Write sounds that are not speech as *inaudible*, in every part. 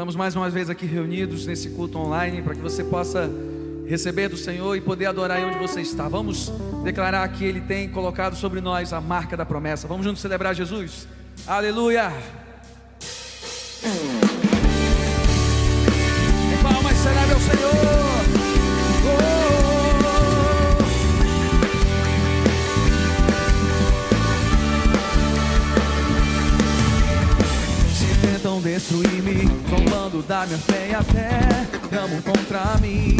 Estamos mais uma vez aqui reunidos nesse culto online para que você possa receber do Senhor e poder adorar aí onde você está. Vamos declarar que Ele tem colocado sobre nós a marca da promessa. Vamos juntos celebrar Jesus. Aleluia! Minha fé e até tramam contra mim.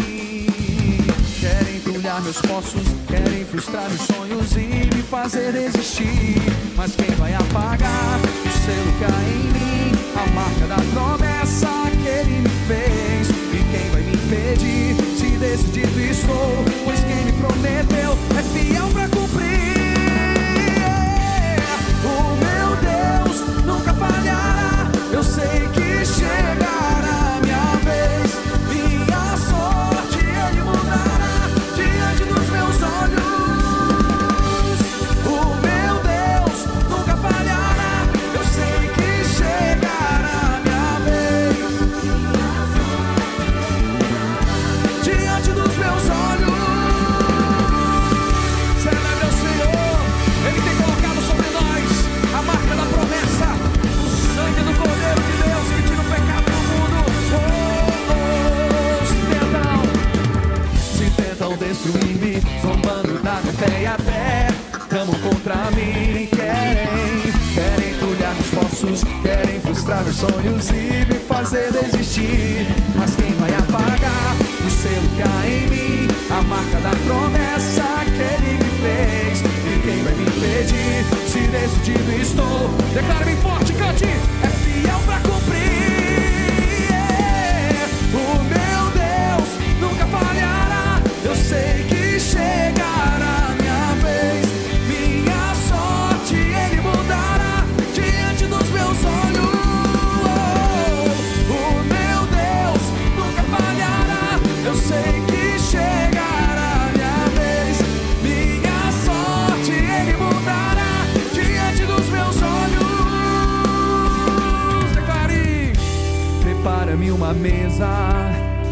Querem entulhar meus poços, querem frustrar meus sonhos e me fazer desistir. Mas quem vai apagar o selo que há em mim? A marca da promessa que ele me fez. E quem vai me impedir? Se decidido estou, pois quem me prometeu é fiel pra cumprir. O meu Deus nunca falhará. Eu sei que destruir-me, zombando da minha fé e até tramam contra mim. Querem, querem entulhar meus poços, querem frustrar meus sonhos e me fazer desistir. Mas quem vai apagar o selo que há em mim? A marca da promessa que ele me fez. E quem vai me impedir? Se decidido estou, declare bem forte, cante. É Prepara-me uma mesa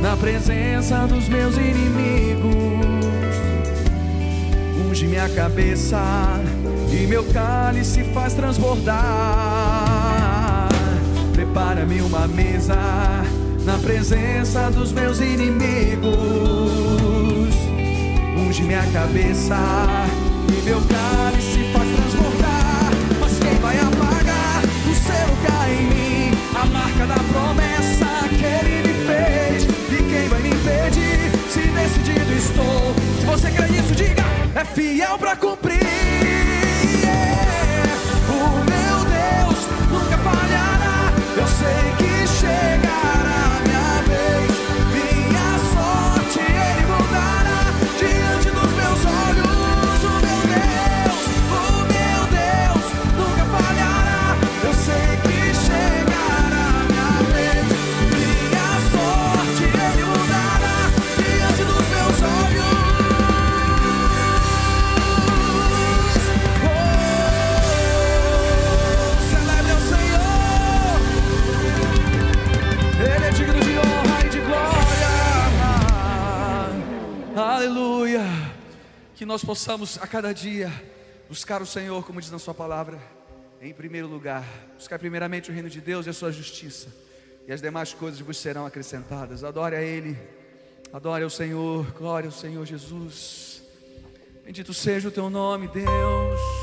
na presença dos meus inimigos. Unge minha cabeça e meu cálice faz transbordar. Prepara-me uma mesa na presença dos meus inimigos. Unge minha cabeça e meu cálice faz transbordar. Mas quem vai apagar o que há em mim? A marca da promessa Crê nisso, diga: é fiel pra cumprir. Nós possamos a cada dia buscar o Senhor, como diz na Sua palavra, em primeiro lugar. Buscar primeiramente o reino de Deus e a Sua justiça, e as demais coisas vos serão acrescentadas. Adore a Ele, adore ao Senhor, glória ao Senhor Jesus. Bendito seja o Teu nome, Deus.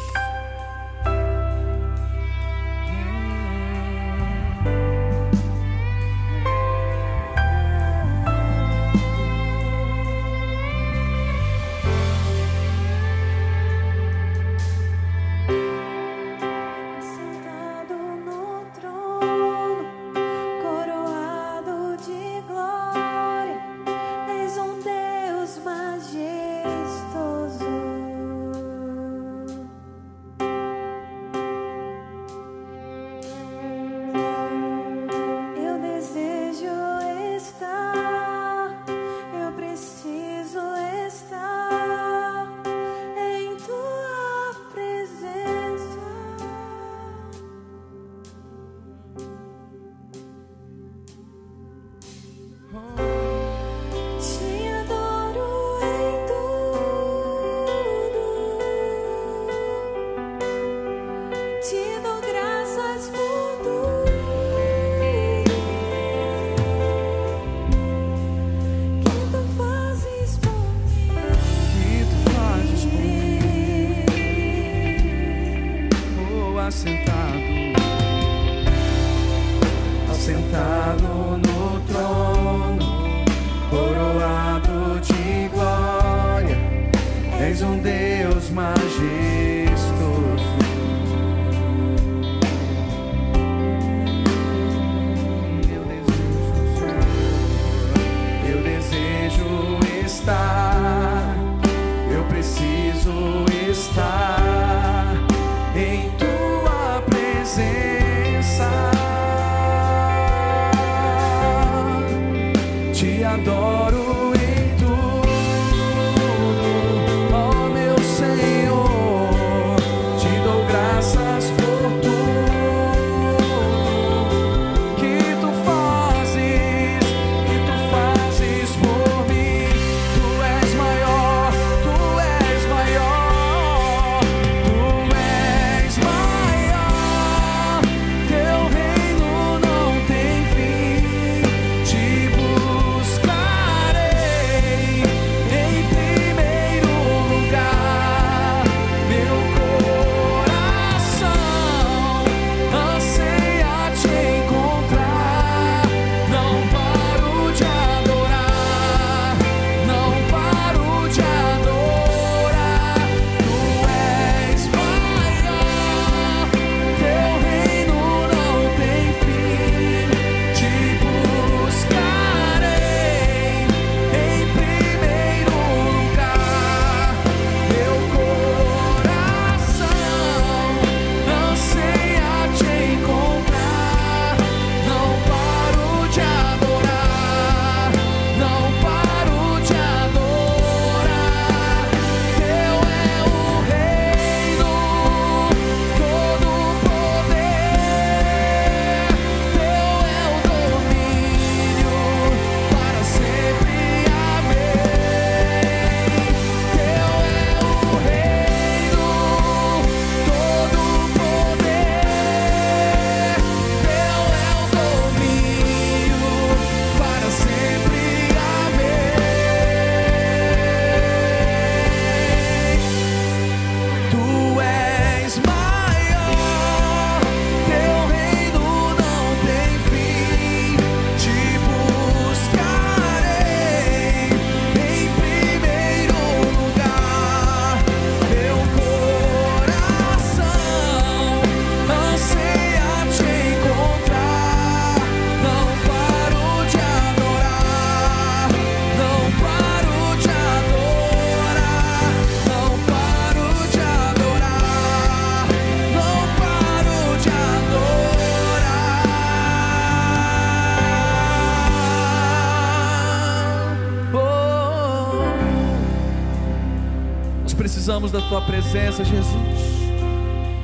Precisamos da tua presença, Jesus.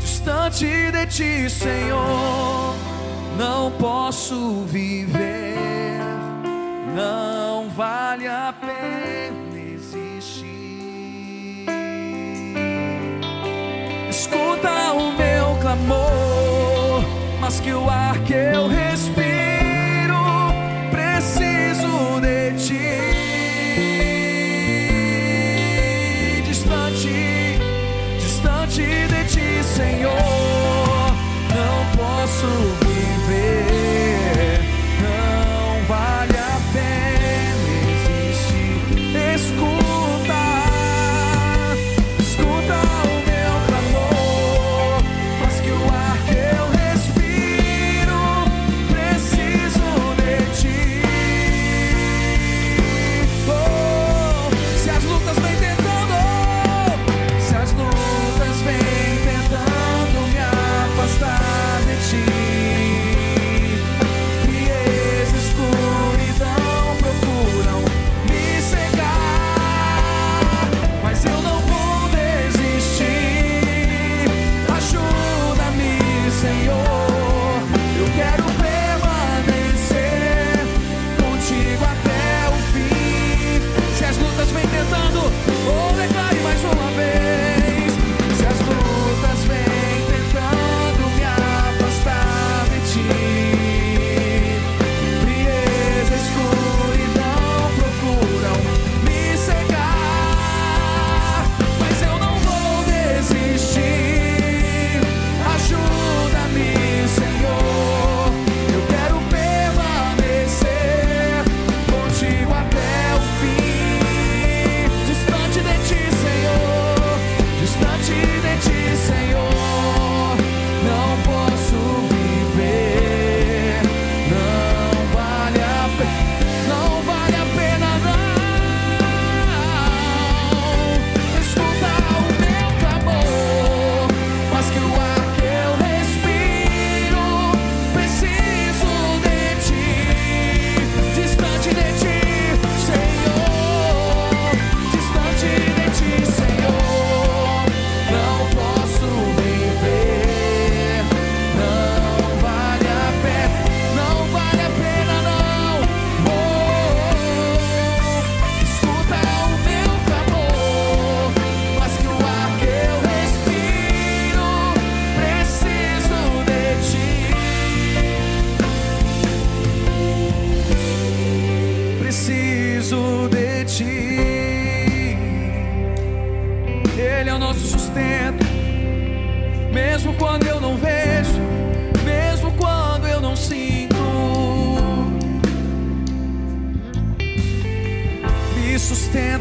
Distante de ti, Senhor,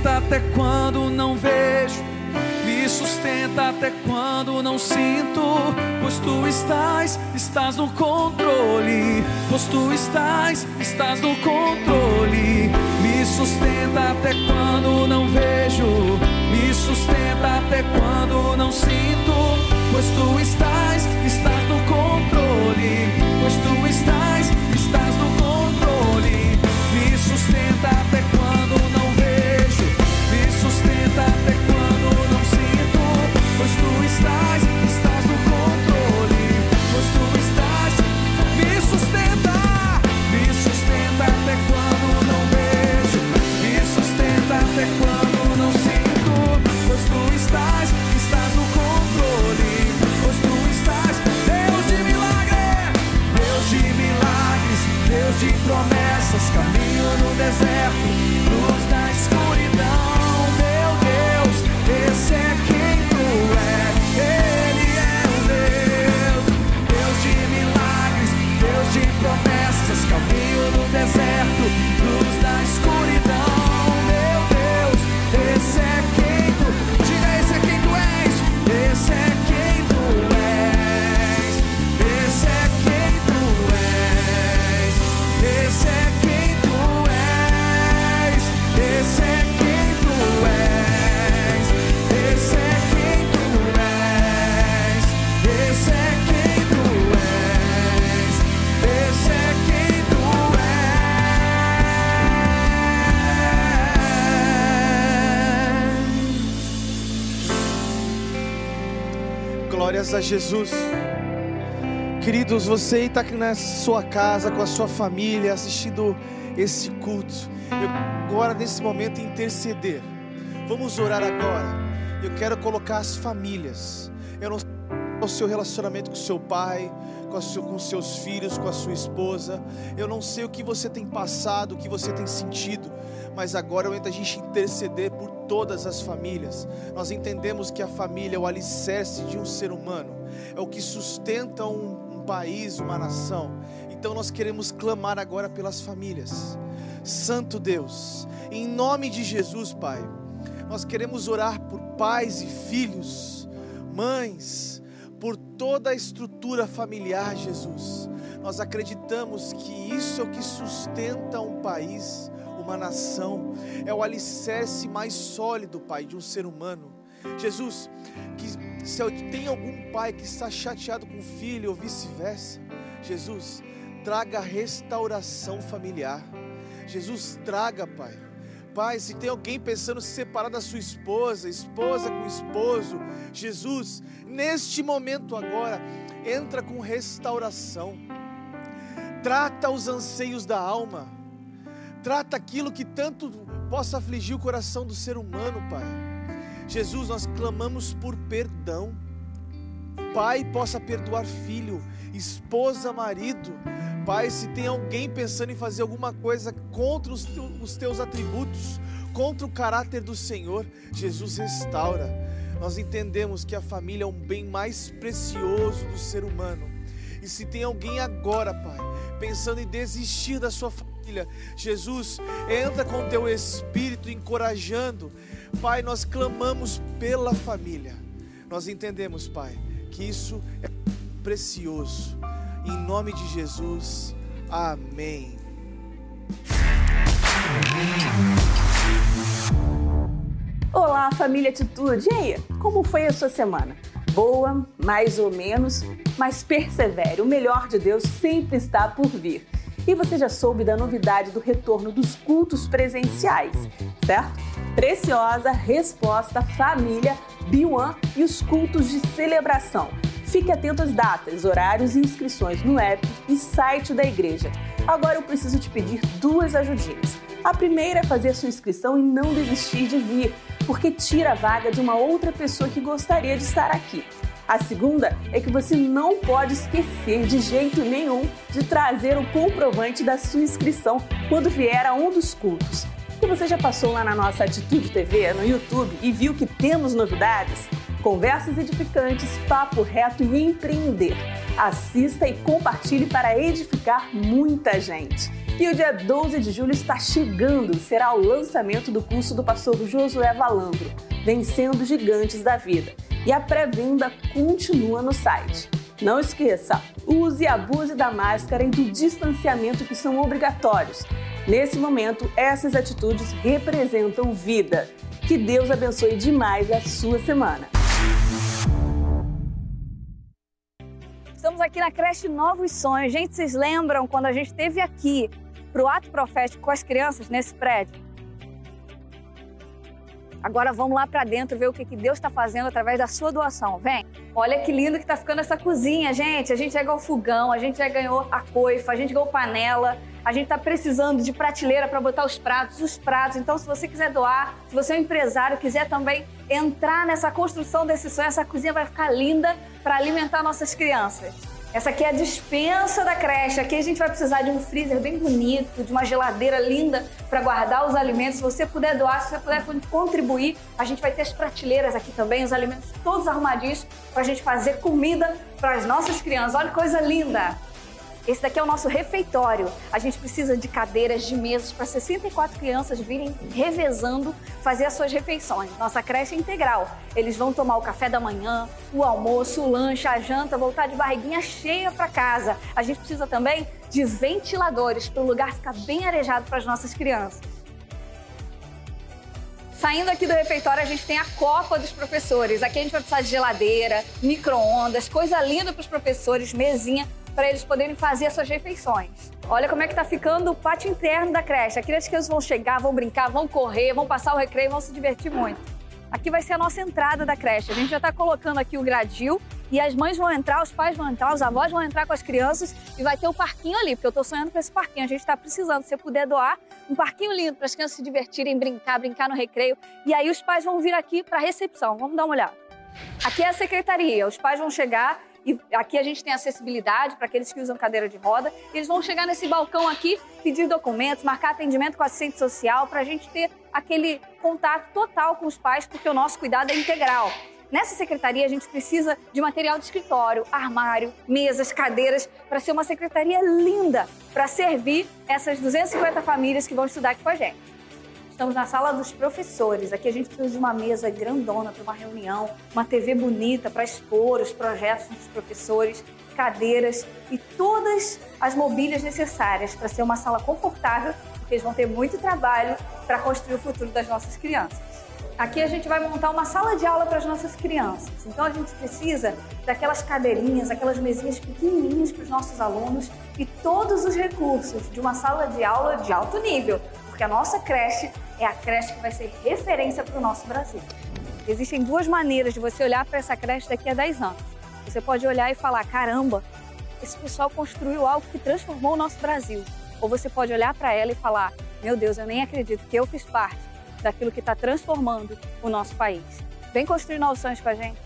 sustenta até quando não vejo, me sustenta até quando não sinto. Pois tu estás, estás no controle. Pois tu estás, estás no controle. Me sustenta até quando não vejo, me sustenta até quando não sinto. Pois tu estás, estás no controle. Pois tu estás, estás no controle. Me sustenta até quando caminho no és. Glórias a Jesus. Queridos, você está aqui na sua casa, com a sua família, assistindo esse culto. Eu agora, nesse momento, interceder. Vamos orar agora. Eu quero colocar as famílias. Eu não sei o seu relacionamento com seu pai, com, a seu- com seus filhos, com a sua esposa. Eu não sei o que você tem passado, o que você tem sentido. Mas agora eu entro a gente interceder por todas as famílias. Nós entendemos que a família é o alicerce de um ser humano, é o que sustenta um, um país, uma nação. Então nós queremos clamar agora pelas famílias. Santo Deus, em nome de Jesus, Pai, nós queremos orar por pais e filhos, mães, toda a estrutura familiar, Jesus. Nós acreditamos que isso é o que sustenta um país, uma nação, é o alicerce mais sólido, Pai, de um ser humano. Jesus, que se tem algum pai que está chateado com o filho ou vice-versa, Jesus, traga restauração familiar. Jesus, traga, Pai. Pai, se tem alguém pensando em se separar da sua esposa, esposa com esposo, Jesus, neste momento agora, entra com restauração. Trata os anseios da alma. Trata aquilo que tanto possa afligir o coração do ser humano, Pai. Jesus, nós clamamos por perdão. Pai possa perdoar filho, esposa, marido. Pai, se tem alguém pensando em fazer alguma coisa contra os, teu- os teus atributos, contra o caráter do Senhor, Jesus restaura. Nós entendemos que a família é um bem mais precioso do ser humano. E se tem alguém agora, Pai, pensando em desistir da sua família, Jesus, entra com teu espírito encorajando. Pai, nós clamamos pela família. Nós entendemos, Pai, que isso é precioso. Em nome de Jesus. Amém. Olá, família Atitude. E aí, como foi a sua semana? Boa, mais ou menos, mas persevere. O melhor de Deus sempre está por vir. E você já soube da novidade do retorno dos cultos presenciais, certo? Preciosa resposta família B1 e os cultos de celebração. Fique atento às datas, horários e inscrições no app e site da igreja. Agora eu preciso te pedir duas ajudinhas. A primeira é fazer sua inscrição e não desistir de vir, porque tira a vaga de uma outra pessoa que gostaria de estar aqui. A segunda é que você não pode esquecer de jeito nenhum de trazer o comprovante da sua inscrição quando vier a um dos cultos. E você já passou lá na nossa Atitude TV no YouTube e viu que temos novidades? Conversas edificantes, papo reto e empreender. Assista e compartilhe para edificar muita gente. E o dia 12 de julho está chegando, será o lançamento do curso do pastor Josué Valandro, Vencendo Gigantes da Vida. E a pré-venda continua no site. Não esqueça, use e abuse da máscara e do distanciamento que são obrigatórios. Nesse momento, essas atitudes representam vida. Que Deus abençoe demais a sua semana. Estamos aqui na creche Novos Sonhos. Gente, vocês lembram quando a gente esteve aqui para o ato profético com as crianças nesse prédio? Agora vamos lá para dentro ver o que, que Deus está fazendo através da sua doação. Vem! Olha que lindo que está ficando essa cozinha, gente. A gente já ganhou fogão, a gente já ganhou a coifa, a gente ganhou panela. A gente está precisando de prateleira para botar os pratos, os pratos. Então, se você quiser doar, se você é um empresário, quiser também entrar nessa construção desse sonho, essa cozinha vai ficar linda para alimentar nossas crianças. Essa aqui é a dispensa da creche. Aqui a gente vai precisar de um freezer bem bonito, de uma geladeira linda para guardar os alimentos. Se você puder doar, se você puder contribuir, a gente vai ter as prateleiras aqui também, os alimentos todos arrumadinhos para a gente fazer comida para as nossas crianças. Olha que coisa linda! Esse daqui é o nosso refeitório. A gente precisa de cadeiras, de mesas para 64 crianças virem revezando fazer as suas refeições. Nossa creche é integral. Eles vão tomar o café da manhã, o almoço, o lanche, a janta, voltar de barriguinha cheia para casa. A gente precisa também de ventiladores para o lugar ficar bem arejado para as nossas crianças. Saindo aqui do refeitório, a gente tem a copa dos professores. Aqui a gente vai precisar de geladeira, micro-ondas, coisa linda para os professores, mesinha para eles poderem fazer as suas refeições. Olha como é que tá ficando o pátio interno da creche. Aqui as crianças vão chegar, vão brincar, vão correr, vão passar o recreio, vão se divertir muito. Aqui vai ser a nossa entrada da creche. A gente já está colocando aqui o gradil e as mães vão entrar, os pais vão entrar, os avós vão entrar com as crianças e vai ter o um parquinho ali, porque eu estou sonhando com esse parquinho. A gente está precisando, se você puder doar, um parquinho lindo para as crianças se divertirem, brincar, brincar no recreio. E aí os pais vão vir aqui para a recepção. Vamos dar uma olhada. Aqui é a secretaria. Os pais vão chegar e aqui a gente tem acessibilidade para aqueles que usam cadeira de roda. Eles vão chegar nesse balcão aqui, pedir documentos, marcar atendimento com assistente social, para a gente ter aquele contato total com os pais, porque o nosso cuidado é integral. Nessa secretaria, a gente precisa de material de escritório, armário, mesas, cadeiras, para ser uma secretaria linda, para servir essas 250 famílias que vão estudar aqui com a gente. Estamos na sala dos professores. Aqui a gente precisa de uma mesa grandona para uma reunião, uma TV bonita para expor os projetos dos professores, cadeiras e todas as mobílias necessárias para ser uma sala confortável, porque eles vão ter muito trabalho para construir o futuro das nossas crianças. Aqui a gente vai montar uma sala de aula para as nossas crianças. Então a gente precisa daquelas cadeirinhas, aquelas mesinhas pequenininhas para os nossos alunos e todos os recursos de uma sala de aula de alto nível, porque a nossa creche é a creche que vai ser referência para o nosso Brasil. Existem duas maneiras de você olhar para essa creche daqui a 10 anos. Você pode olhar e falar: caramba, esse pessoal construiu algo que transformou o nosso Brasil. Ou você pode olhar para ela e falar: meu Deus, eu nem acredito que eu fiz parte daquilo que está transformando o nosso país. Vem construir novos sonhos com a gente.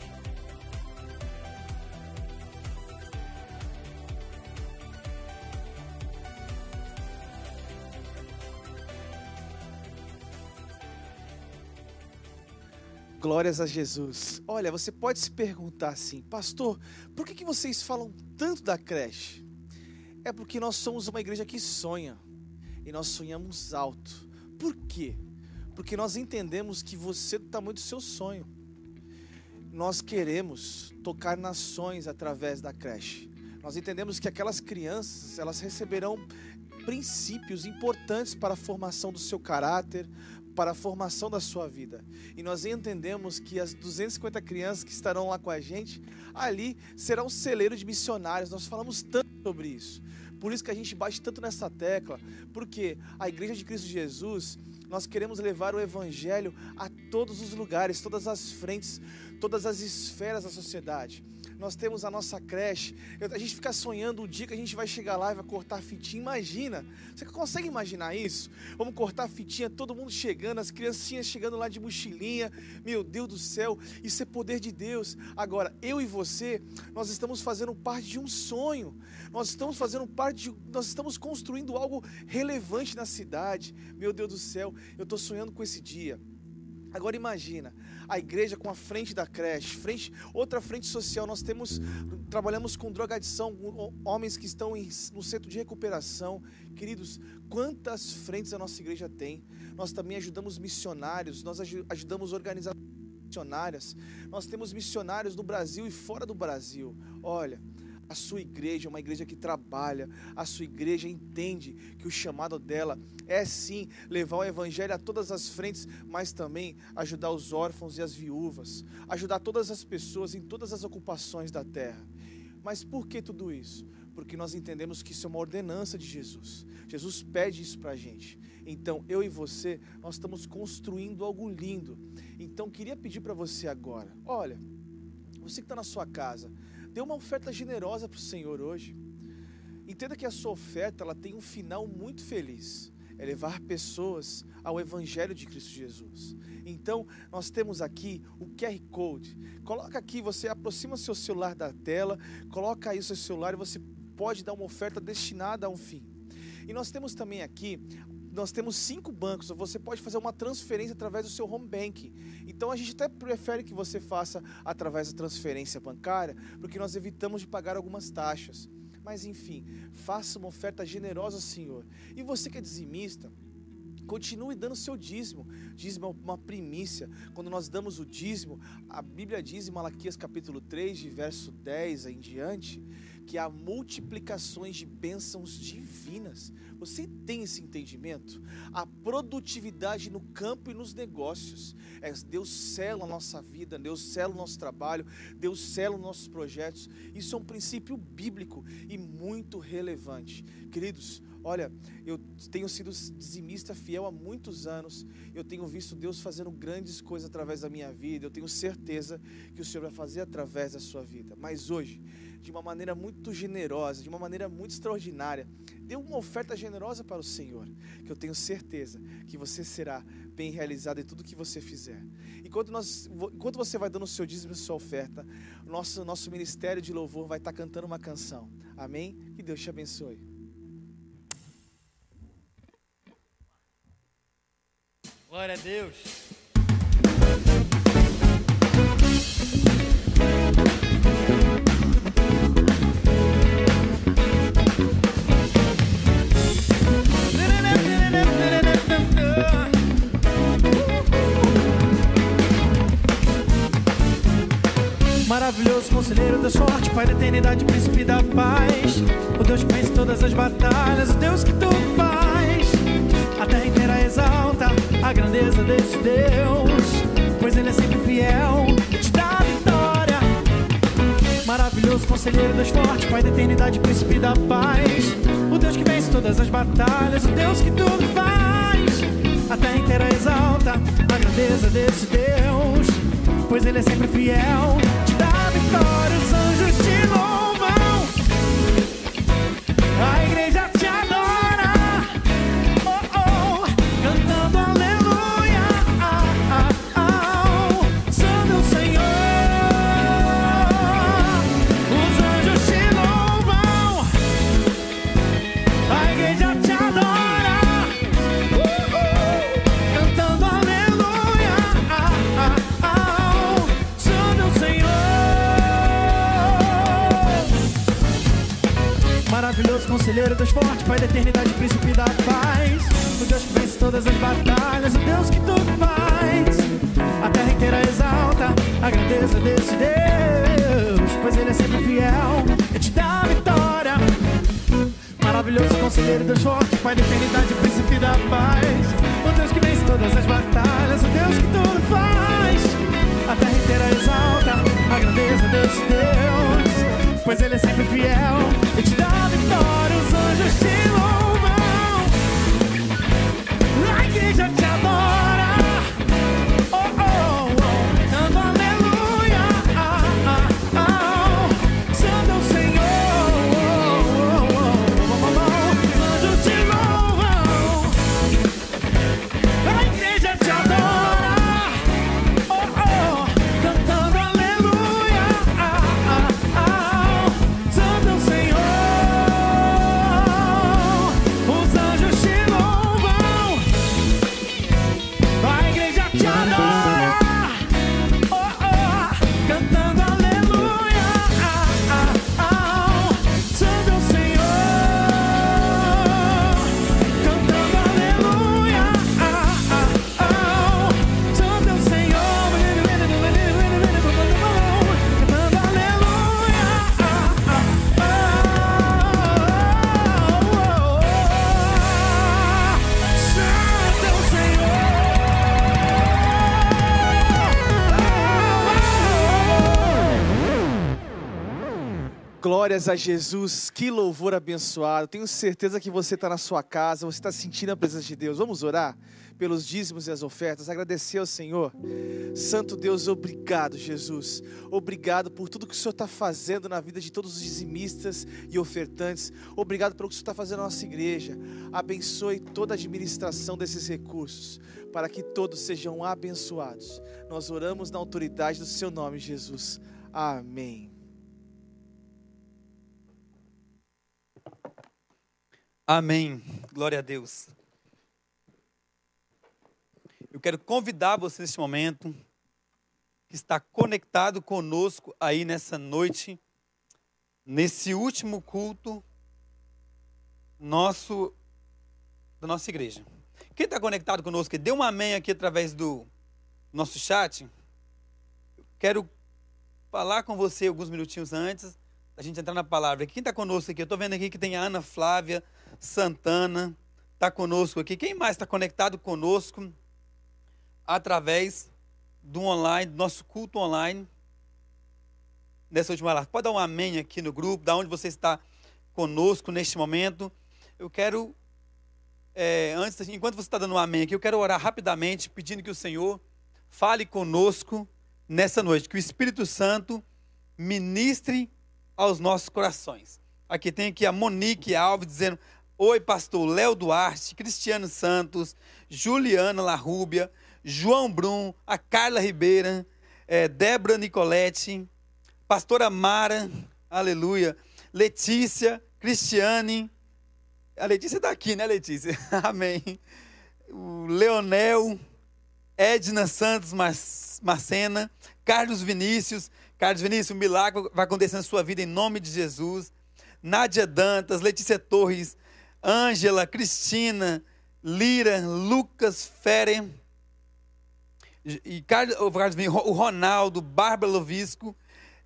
Glórias a Jesus. Olha, você pode se perguntar assim, pastor, por que, que vocês falam tanto da creche? É porque nós somos uma igreja que sonha e nós sonhamos alto. Por quê? Porque nós entendemos que você do tamanho do seu sonho. Nós queremos tocar nações através da creche. Nós entendemos que aquelas crianças, elas receberão princípios importantes para a formação do seu caráter, para a formação da sua vida. E nós entendemos que as 250 crianças que estarão lá com a gente, ali será um celeiro de missionários. Nós falamos tanto sobre isso. Por isso que a gente bate tanto nessa tecla, porque a Igreja de Cristo Jesus, nós queremos levar o Evangelho a todos os lugares, todas as frentes, todas as esferas da sociedade nós temos a nossa creche. A gente fica sonhando o dia que a gente vai chegar lá e vai cortar fitinha. Imagina, você consegue imaginar isso? Vamos cortar fitinha, todo mundo chegando, as criancinhas chegando lá de mochilinha. Meu Deus do céu, isso é poder de Deus. Agora, eu e você, nós estamos fazendo parte de um sonho. Nós estamos fazendo parte de, nós estamos construindo algo relevante na cidade. Meu Deus do céu, eu estou sonhando com esse dia. Agora imagina, a igreja com a frente da creche, frente, outra frente social, nós temos, trabalhamos com drogadição, homens que estão em- no centro de recuperação. Queridos, quantas frentes a nossa igreja tem? Nós também ajudamos missionários, nós aju- ajudamos organizações missionárias, nós temos missionários no Brasil e fora do Brasil. Olha, a sua igreja é uma igreja que trabalha, a sua igreja entende que o chamado dela é sim levar o evangelho a todas as frentes, mas também ajudar os órfãos e as viúvas, ajudar todas as pessoas em todas as ocupações da terra. Mas por que tudo isso? Porque nós entendemos que isso é uma ordenança de Jesus. Jesus pede isso para a gente. Então, eu e você, nós estamos construindo algo lindo. Então, queria pedir para você agora: olha, você que está na sua casa, dê uma oferta generosa para o Senhor hoje. Entenda que a sua oferta ela tem um final muito feliz. É levar pessoas ao Evangelho de Cristo Jesus. Então, nós temos aqui o QR Code. Coloca aqui, você aproxima seu celular da tela, coloca aí o seu celular e você pode dar uma oferta destinada a um fim. E nós temos também aqui, nós temos cinco bancos, você pode fazer uma transferência através do seu home banking. Então a gente até prefere que você faça através da transferência bancária, porque nós evitamos de pagar algumas taxas. Mas enfim, faça uma oferta generosa ao Senhor. E você que é dizimista, Continue dando seu dízimo. Dízimo é uma primícia. Quando nós damos o dízimo, a Bíblia diz em Malaquias capítulo 3, de verso 10 em diante, que há multiplicações de bênçãos divinas. Você tem esse entendimento? A produtividade no campo e nos negócios. É, Deus sela a nossa vida, Deus sela o nosso trabalho, Deus sela os nossos projetos. Isso é um princípio bíblico e muito relevante. Queridos, Olha, eu tenho sido dizimista fiel há muitos anos. Eu tenho visto Deus fazendo grandes coisas através da minha vida. Eu tenho certeza que o Senhor vai fazer através da sua vida. Mas hoje, de uma maneira muito generosa, de uma maneira muito extraordinária, dê uma oferta generosa para o Senhor, que eu tenho certeza que você será bem realizado em tudo que você fizer. Enquanto, nós, você vai dando o seu dízimo e sua oferta, nosso, nosso ministério de louvor vai estar cantando uma canção. Amém? Que Deus te abençoe. Glória a Deus. Maravilhoso conselheiro, Deus forte, Pai da eternidade, príncipe da paz. O Deus que vence todas as batalhas, o Deus que tudo faz. A terra inteira exalta a grandeza desse Deus, pois Ele é sempre fiel e te dá vitória. Maravilhoso conselheiro, Deus forte, Pai da eternidade, príncipe da paz. O Deus que vence todas as batalhas, o Deus que tudo faz. A terra inteira exalta a grandeza desse Deus, pois Ele é sempre fiel, te dá a vitória. Os anjos te louvam, conselheiro, Deus forte, Pai da eternidade, príncipe da paz. O Deus que vence todas as batalhas, o Deus que tudo faz. A terra inteira exalta a grandeza desse Deus, pois Ele é sempre fiel e te dá vitória. Maravilhoso conselheiro, Deus forte, Pai da eternidade, príncipe da paz. O Deus que vence todas as batalhas, o Deus que tudo faz. A terra inteira exalta a grandeza desse Deus, pois Ele é sempre fiel e te dá vitória. Os anjos te louvam, Glórias a Jesus, que louvor abençoado. Tenho certeza que você está na sua casa, você está sentindo a presença de Deus. Vamos orar pelos dízimos e as ofertas, agradecer ao Senhor. Santo Deus, obrigado, Jesus. Obrigado por tudo que o Senhor está fazendo na vida de todos os dizimistas e ofertantes. Obrigado pelo que o Senhor está fazendo na nossa igreja. Abençoe toda a administração desses recursos, para que todos sejam abençoados. Nós oramos na autoridade do Seu nome, Jesus. Amém. Amém. Glória a Deus. Eu quero convidar você neste momento que está conectado conosco aí nessa noite, nesse último culto nosso da nossa igreja. Quem está conectado conosco, dê um amém aqui através do nosso chat. Quero falar com você alguns minutinhos antes da gente entrar na palavra. Quem está conosco aqui? Eu estou vendo aqui que tem a Ana Flávia Santana, está conosco aqui. Quem mais está conectado conosco através do online, do nosso culto online? Nessa última live. Pode dar um amém aqui no grupo, da onde você está conosco neste momento. Eu quero, é, antes, enquanto você está dando um amém aqui, eu quero orar rapidamente, pedindo que o Senhor fale conosco nessa noite, que o Espírito Santo ministre aos nossos corações. Aqui tem aqui a Monique Alves dizendo: Oi, pastor Léo Duarte, Cristiano Santos, Juliana Larrúbia, João Brum, a Carla Ribeira, é, Débora Nicoletti, pastora Mara, aleluia, Letícia, Cristiane, a Letícia está aqui, né, Letícia? *laughs* Amém. O Leonel, Edna Santos Marcena, Carlos Vinícius, Carlos Vinícius, um milagre vai acontecer na sua vida em nome de Jesus. Nádia Dantas, Letícia Torres, Ângela, Cristina, Lira, Lucas Fere, e Carlos, o Ronaldo, Bárbara Lovisco,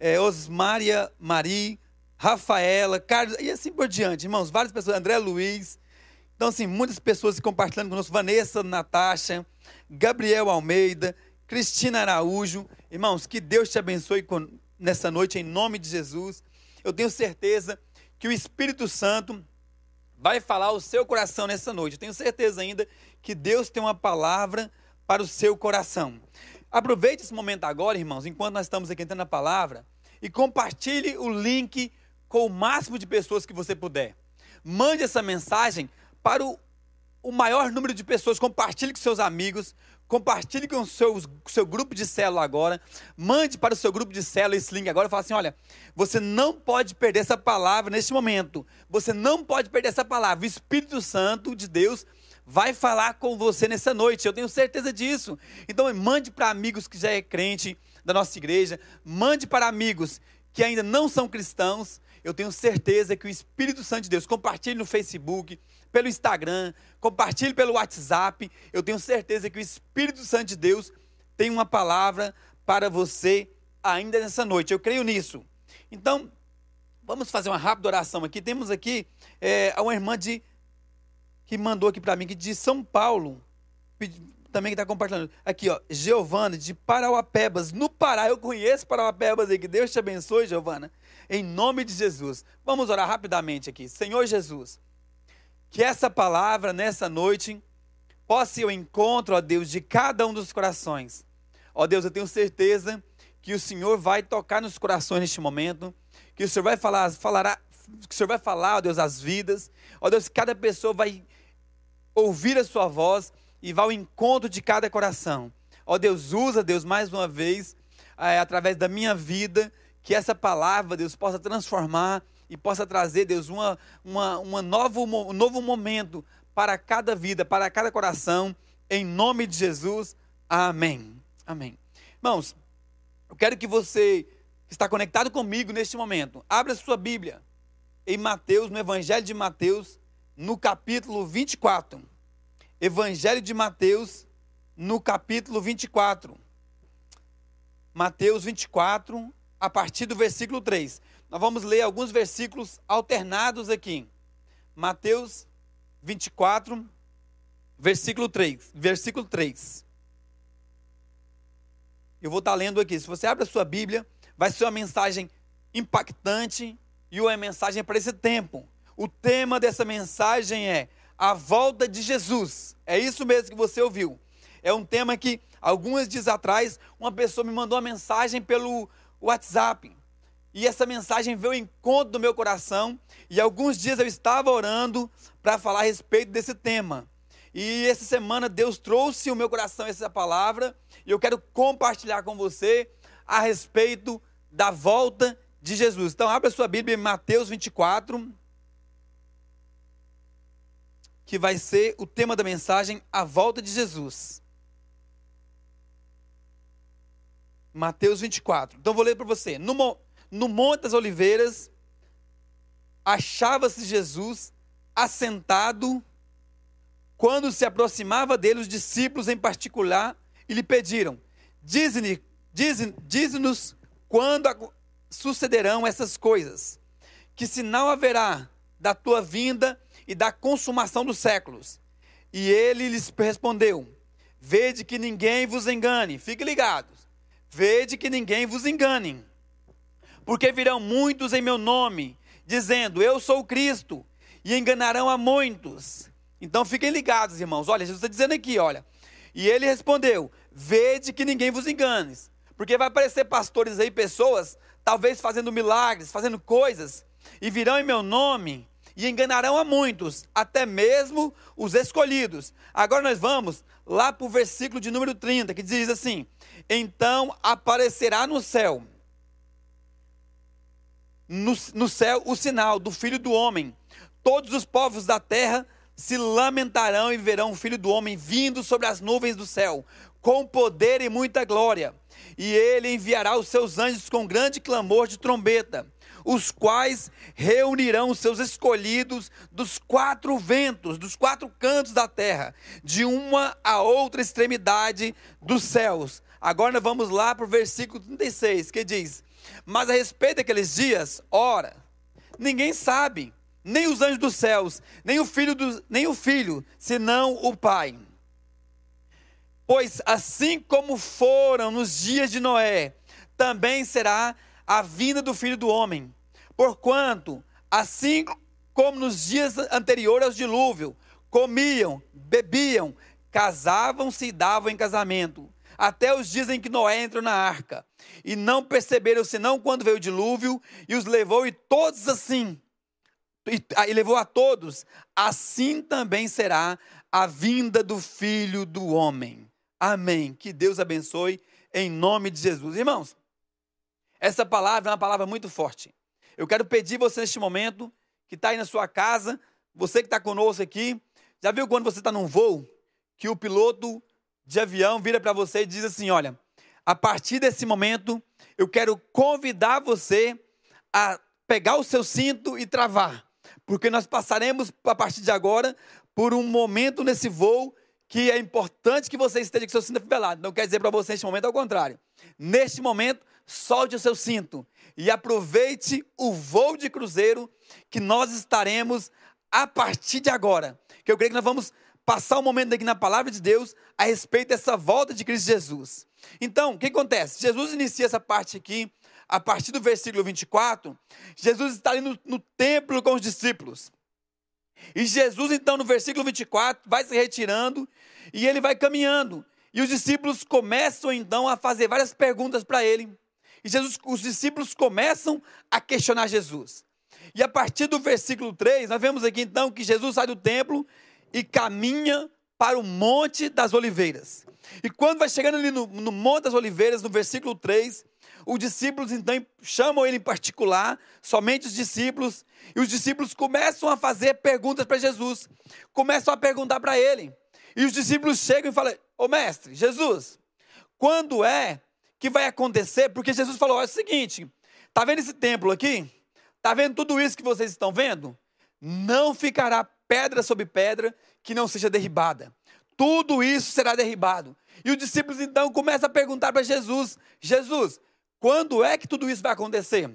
é, Osmária Mari, Rafaela, Carlos, e assim por diante, irmãos, várias pessoas, André Luiz. Então, assim, muitas pessoas compartilhando conosco, Vanessa Natasha, Gabriel Almeida, Cristina Araújo. Irmãos, que Deus te abençoe nessa noite, em nome de Jesus. Eu tenho certeza que o Espírito Santo vai falar ao seu coração nessa noite. Eu tenho certeza ainda que Deus tem uma palavra para o seu coração. Aproveite esse momento agora, irmãos, enquanto nós estamos aqui entrando na palavra, e compartilhe o link com o máximo de pessoas que você puder. Mande essa mensagem para o, o maior número de pessoas. Compartilhe com seus amigos, compartilhe com o seu, seu grupo de célula agora. Mande para o seu grupo de célula esse link agora e fala assim: olha, você não pode perder essa palavra neste momento. Você não pode perder essa palavra. O Espírito Santo de Deus vai falar com você nessa noite, eu tenho certeza disso. Então, mande para amigos que já é crente da nossa igreja, mande para amigos que ainda não são cristãos. Eu tenho certeza que o Espírito Santo de Deus, compartilhe no Facebook, pelo Instagram, compartilhe pelo WhatsApp. Eu tenho certeza que o Espírito Santo de Deus tem uma palavra para você ainda nessa noite. Eu creio nisso. Então, vamos fazer uma rápida oração aqui. Temos aqui é, uma irmã de que mandou aqui para mim, que de São Paulo, também que está compartilhando. Aqui, ó, Giovana, de Parauapebas, no Pará. Eu conheço Parauapebas aí, que Deus te abençoe, Giovana. Em nome de Jesus. Vamos orar rapidamente aqui. Senhor Jesus, que essa palavra nessa noite possa ir ao encontro, ó Deus, de cada um dos corações. Ó Deus, eu tenho certeza que o Senhor vai tocar nos corações neste momento, que o Senhor vai falar, falará, que o Senhor vai falar, ó Deus, as vidas. Ó Deus, cada pessoa vai ouvir a sua voz e vá ao encontro de cada coração. Ó Deus, usa, Deus, mais uma vez, é, através da minha vida, que essa palavra, Deus, possa transformar e possa trazer, Deus, uma, uma, uma novo, um novo momento para cada vida, para cada coração, em nome de Jesus. Amém. Amém. Irmãos, eu quero que você que está conectado comigo neste momento, abra sua Bíblia em Mateus, no Evangelho de Mateus, no capítulo 24. Evangelho de Mateus, no capítulo 24. Mateus 24, a partir do versículo 3. Nós vamos ler alguns versículos alternados aqui. Mateus 24, versículo 3. Versículo 3. Eu vou estar lendo aqui. Se você abre a sua Bíblia, vai ser uma mensagem impactante, e uma mensagem para esse tempo. O tema dessa mensagem é a volta de Jesus. É isso mesmo que você ouviu. É um tema que alguns dias atrás uma pessoa me mandou uma mensagem pelo WhatsApp. E essa mensagem veio ao encontro do meu coração. E alguns dias eu estava orando para falar a respeito desse tema. E essa semana Deus trouxe ao meu coração essa palavra. E eu quero compartilhar com você a respeito da volta de Jesus. Então, abra sua Bíblia em Mateus 24, que vai ser o tema da mensagem, a volta de Jesus. Mateus 24. Então, vou ler para você. No, no Monte das Oliveiras, achava-se Jesus assentado quando se aproximava dele os discípulos em particular e lhe pediram: Dize-nos dize, dize quando sucederão essas coisas? Que sinal haverá da tua vinda e da consumação dos séculos? E ele lhes respondeu: Vede que ninguém vos engane. Fique ligados. Vede que ninguém vos engane. Porque virão muitos em meu nome, dizendo: Eu sou o Cristo, e enganarão a muitos. Então fiquem ligados, irmãos. Olha, Jesus está dizendo aqui, olha. E ele respondeu: Vede que ninguém vos engane. Porque vai aparecer pastores aí, pessoas talvez fazendo milagres, fazendo coisas, e virão em meu nome e enganarão a muitos, até mesmo os escolhidos. Agora nós vamos lá para o versículo de número 30, que diz assim: Então aparecerá no céu, no, no céu, o sinal do Filho do Homem. Todos os povos da terra se lamentarão e verão o Filho do Homem vindo sobre as nuvens do céu, com poder e muita glória e ele enviará os seus anjos com grande clamor de trombeta, os quais reunirão os seus escolhidos dos quatro ventos, dos quatro cantos da terra, de uma a outra extremidade dos céus. Agora vamos lá para o versículo 36, que diz: Mas a respeito daqueles dias, ora, ninguém sabe, nem os anjos dos céus, nem o filho, do, nem o filho senão o Pai Pois assim como foram nos dias de Noé, também será a vinda do filho do homem. Porquanto, assim como nos dias anteriores ao dilúvio, comiam, bebiam, casavam-se e davam em casamento, até os dias em que Noé entrou na arca, e não perceberam senão quando veio o dilúvio e os levou, e todos assim, e, e levou a todos, assim também será a vinda do filho do homem. Amém. Que Deus abençoe em nome de Jesus. Irmãos, essa palavra é uma palavra muito forte. Eu quero pedir você neste momento, que está aí na sua casa, você que está conosco aqui, já viu quando você está num voo, que o piloto de avião vira para você e diz assim: Olha, a partir desse momento, eu quero convidar você a pegar o seu cinto e travar, porque nós passaremos a partir de agora por um momento nesse voo que é importante que você esteja com seu cinto afivelado. Não quer dizer para você neste momento ao contrário. Neste momento, solte o seu cinto e aproveite o voo de cruzeiro que nós estaremos a partir de agora. Que eu creio que nós vamos passar um momento aqui na palavra de Deus a respeito dessa volta de Cristo Jesus. Então, o que acontece? Jesus inicia essa parte aqui, a partir do versículo 24. Jesus está ali no, no templo com os discípulos. E Jesus, então, no versículo 24, vai se retirando e ele vai caminhando. E os discípulos começam, então, a fazer várias perguntas para ele. E Jesus, os discípulos começam a questionar Jesus. E a partir do versículo 3, nós vemos aqui, então, que Jesus sai do templo e caminha para o Monte das Oliveiras. E quando vai chegando ali no, no Monte das Oliveiras, no versículo 3, os discípulos então chamam ele em particular, somente os discípulos, e os discípulos começam a fazer perguntas para Jesus, começam a perguntar para ele. E os discípulos chegam e falam: Ô mestre, Jesus, quando é que vai acontecer? Porque Jesus falou: Olha, é o seguinte, tá vendo esse templo aqui? Tá vendo tudo isso que vocês estão vendo? Não ficará pedra sobre pedra que não seja derribada. Tudo isso será derribado. E os discípulos então começam a perguntar para Jesus: Jesus, quando é que tudo isso vai acontecer?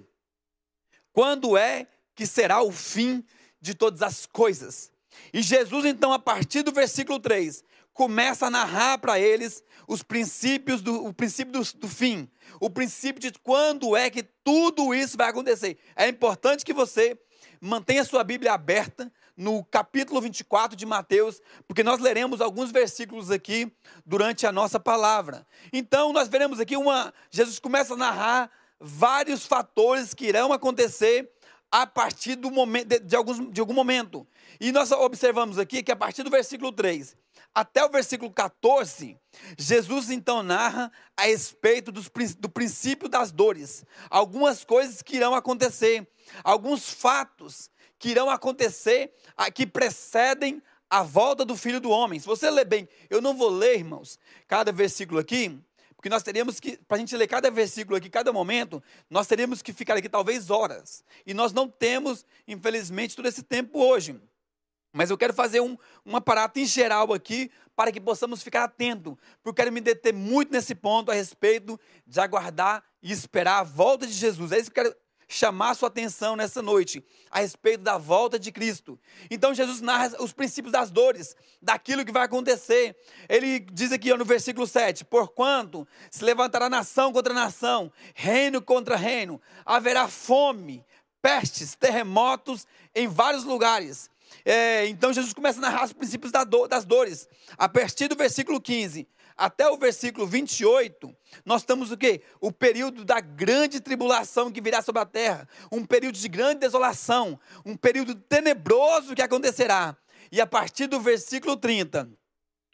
Quando é que será o fim de todas as coisas? E Jesus, então, a partir do versículo 3, começa a narrar para eles os princípios do o princípio do, do fim, o princípio de quando é que tudo isso vai acontecer. É importante que você mantenha sua Bíblia aberta no capítulo 24 de Mateus, porque nós leremos alguns versículos aqui durante a nossa palavra. Então, nós veremos aqui uma. Jesus começa a narrar vários fatores que irão acontecer a partir do momento, de, de, alguns, de algum momento. E nós observamos aqui que a partir do versículo 3 até o versículo 14, Jesus então narra a respeito dos, do princípio das dores, algumas coisas que irão acontecer, alguns fatos que irão acontecer, que precedem a volta do Filho do Homem. Se você ler bem, eu não vou ler, irmãos, cada versículo aqui, porque nós teríamos que, para a gente ler cada versículo aqui, cada momento, nós teríamos que ficar aqui talvez horas. E nós não temos, infelizmente, todo esse tempo hoje. Mas eu quero fazer um, um aparato em geral aqui para que possamos ficar atentos, porque eu quero me deter muito nesse ponto a respeito de aguardar e esperar a volta de Jesus. É isso que eu quero chamar sua atenção nessa noite, a respeito da volta de Cristo. Então Jesus narra os princípios das dores, daquilo que vai acontecer. Ele diz aqui no versículo 7: Porquanto se levantará nação contra nação, reino contra reino, haverá fome, pestes, terremotos em vários lugares. É, então Jesus começa a narrar os princípios das dores. A partir do versículo 15 até o versículo 28, nós estamos o quê? O período da grande tribulação que virá sobre a terra, um período de grande desolação, um período tenebroso que acontecerá. E a partir do versículo 30,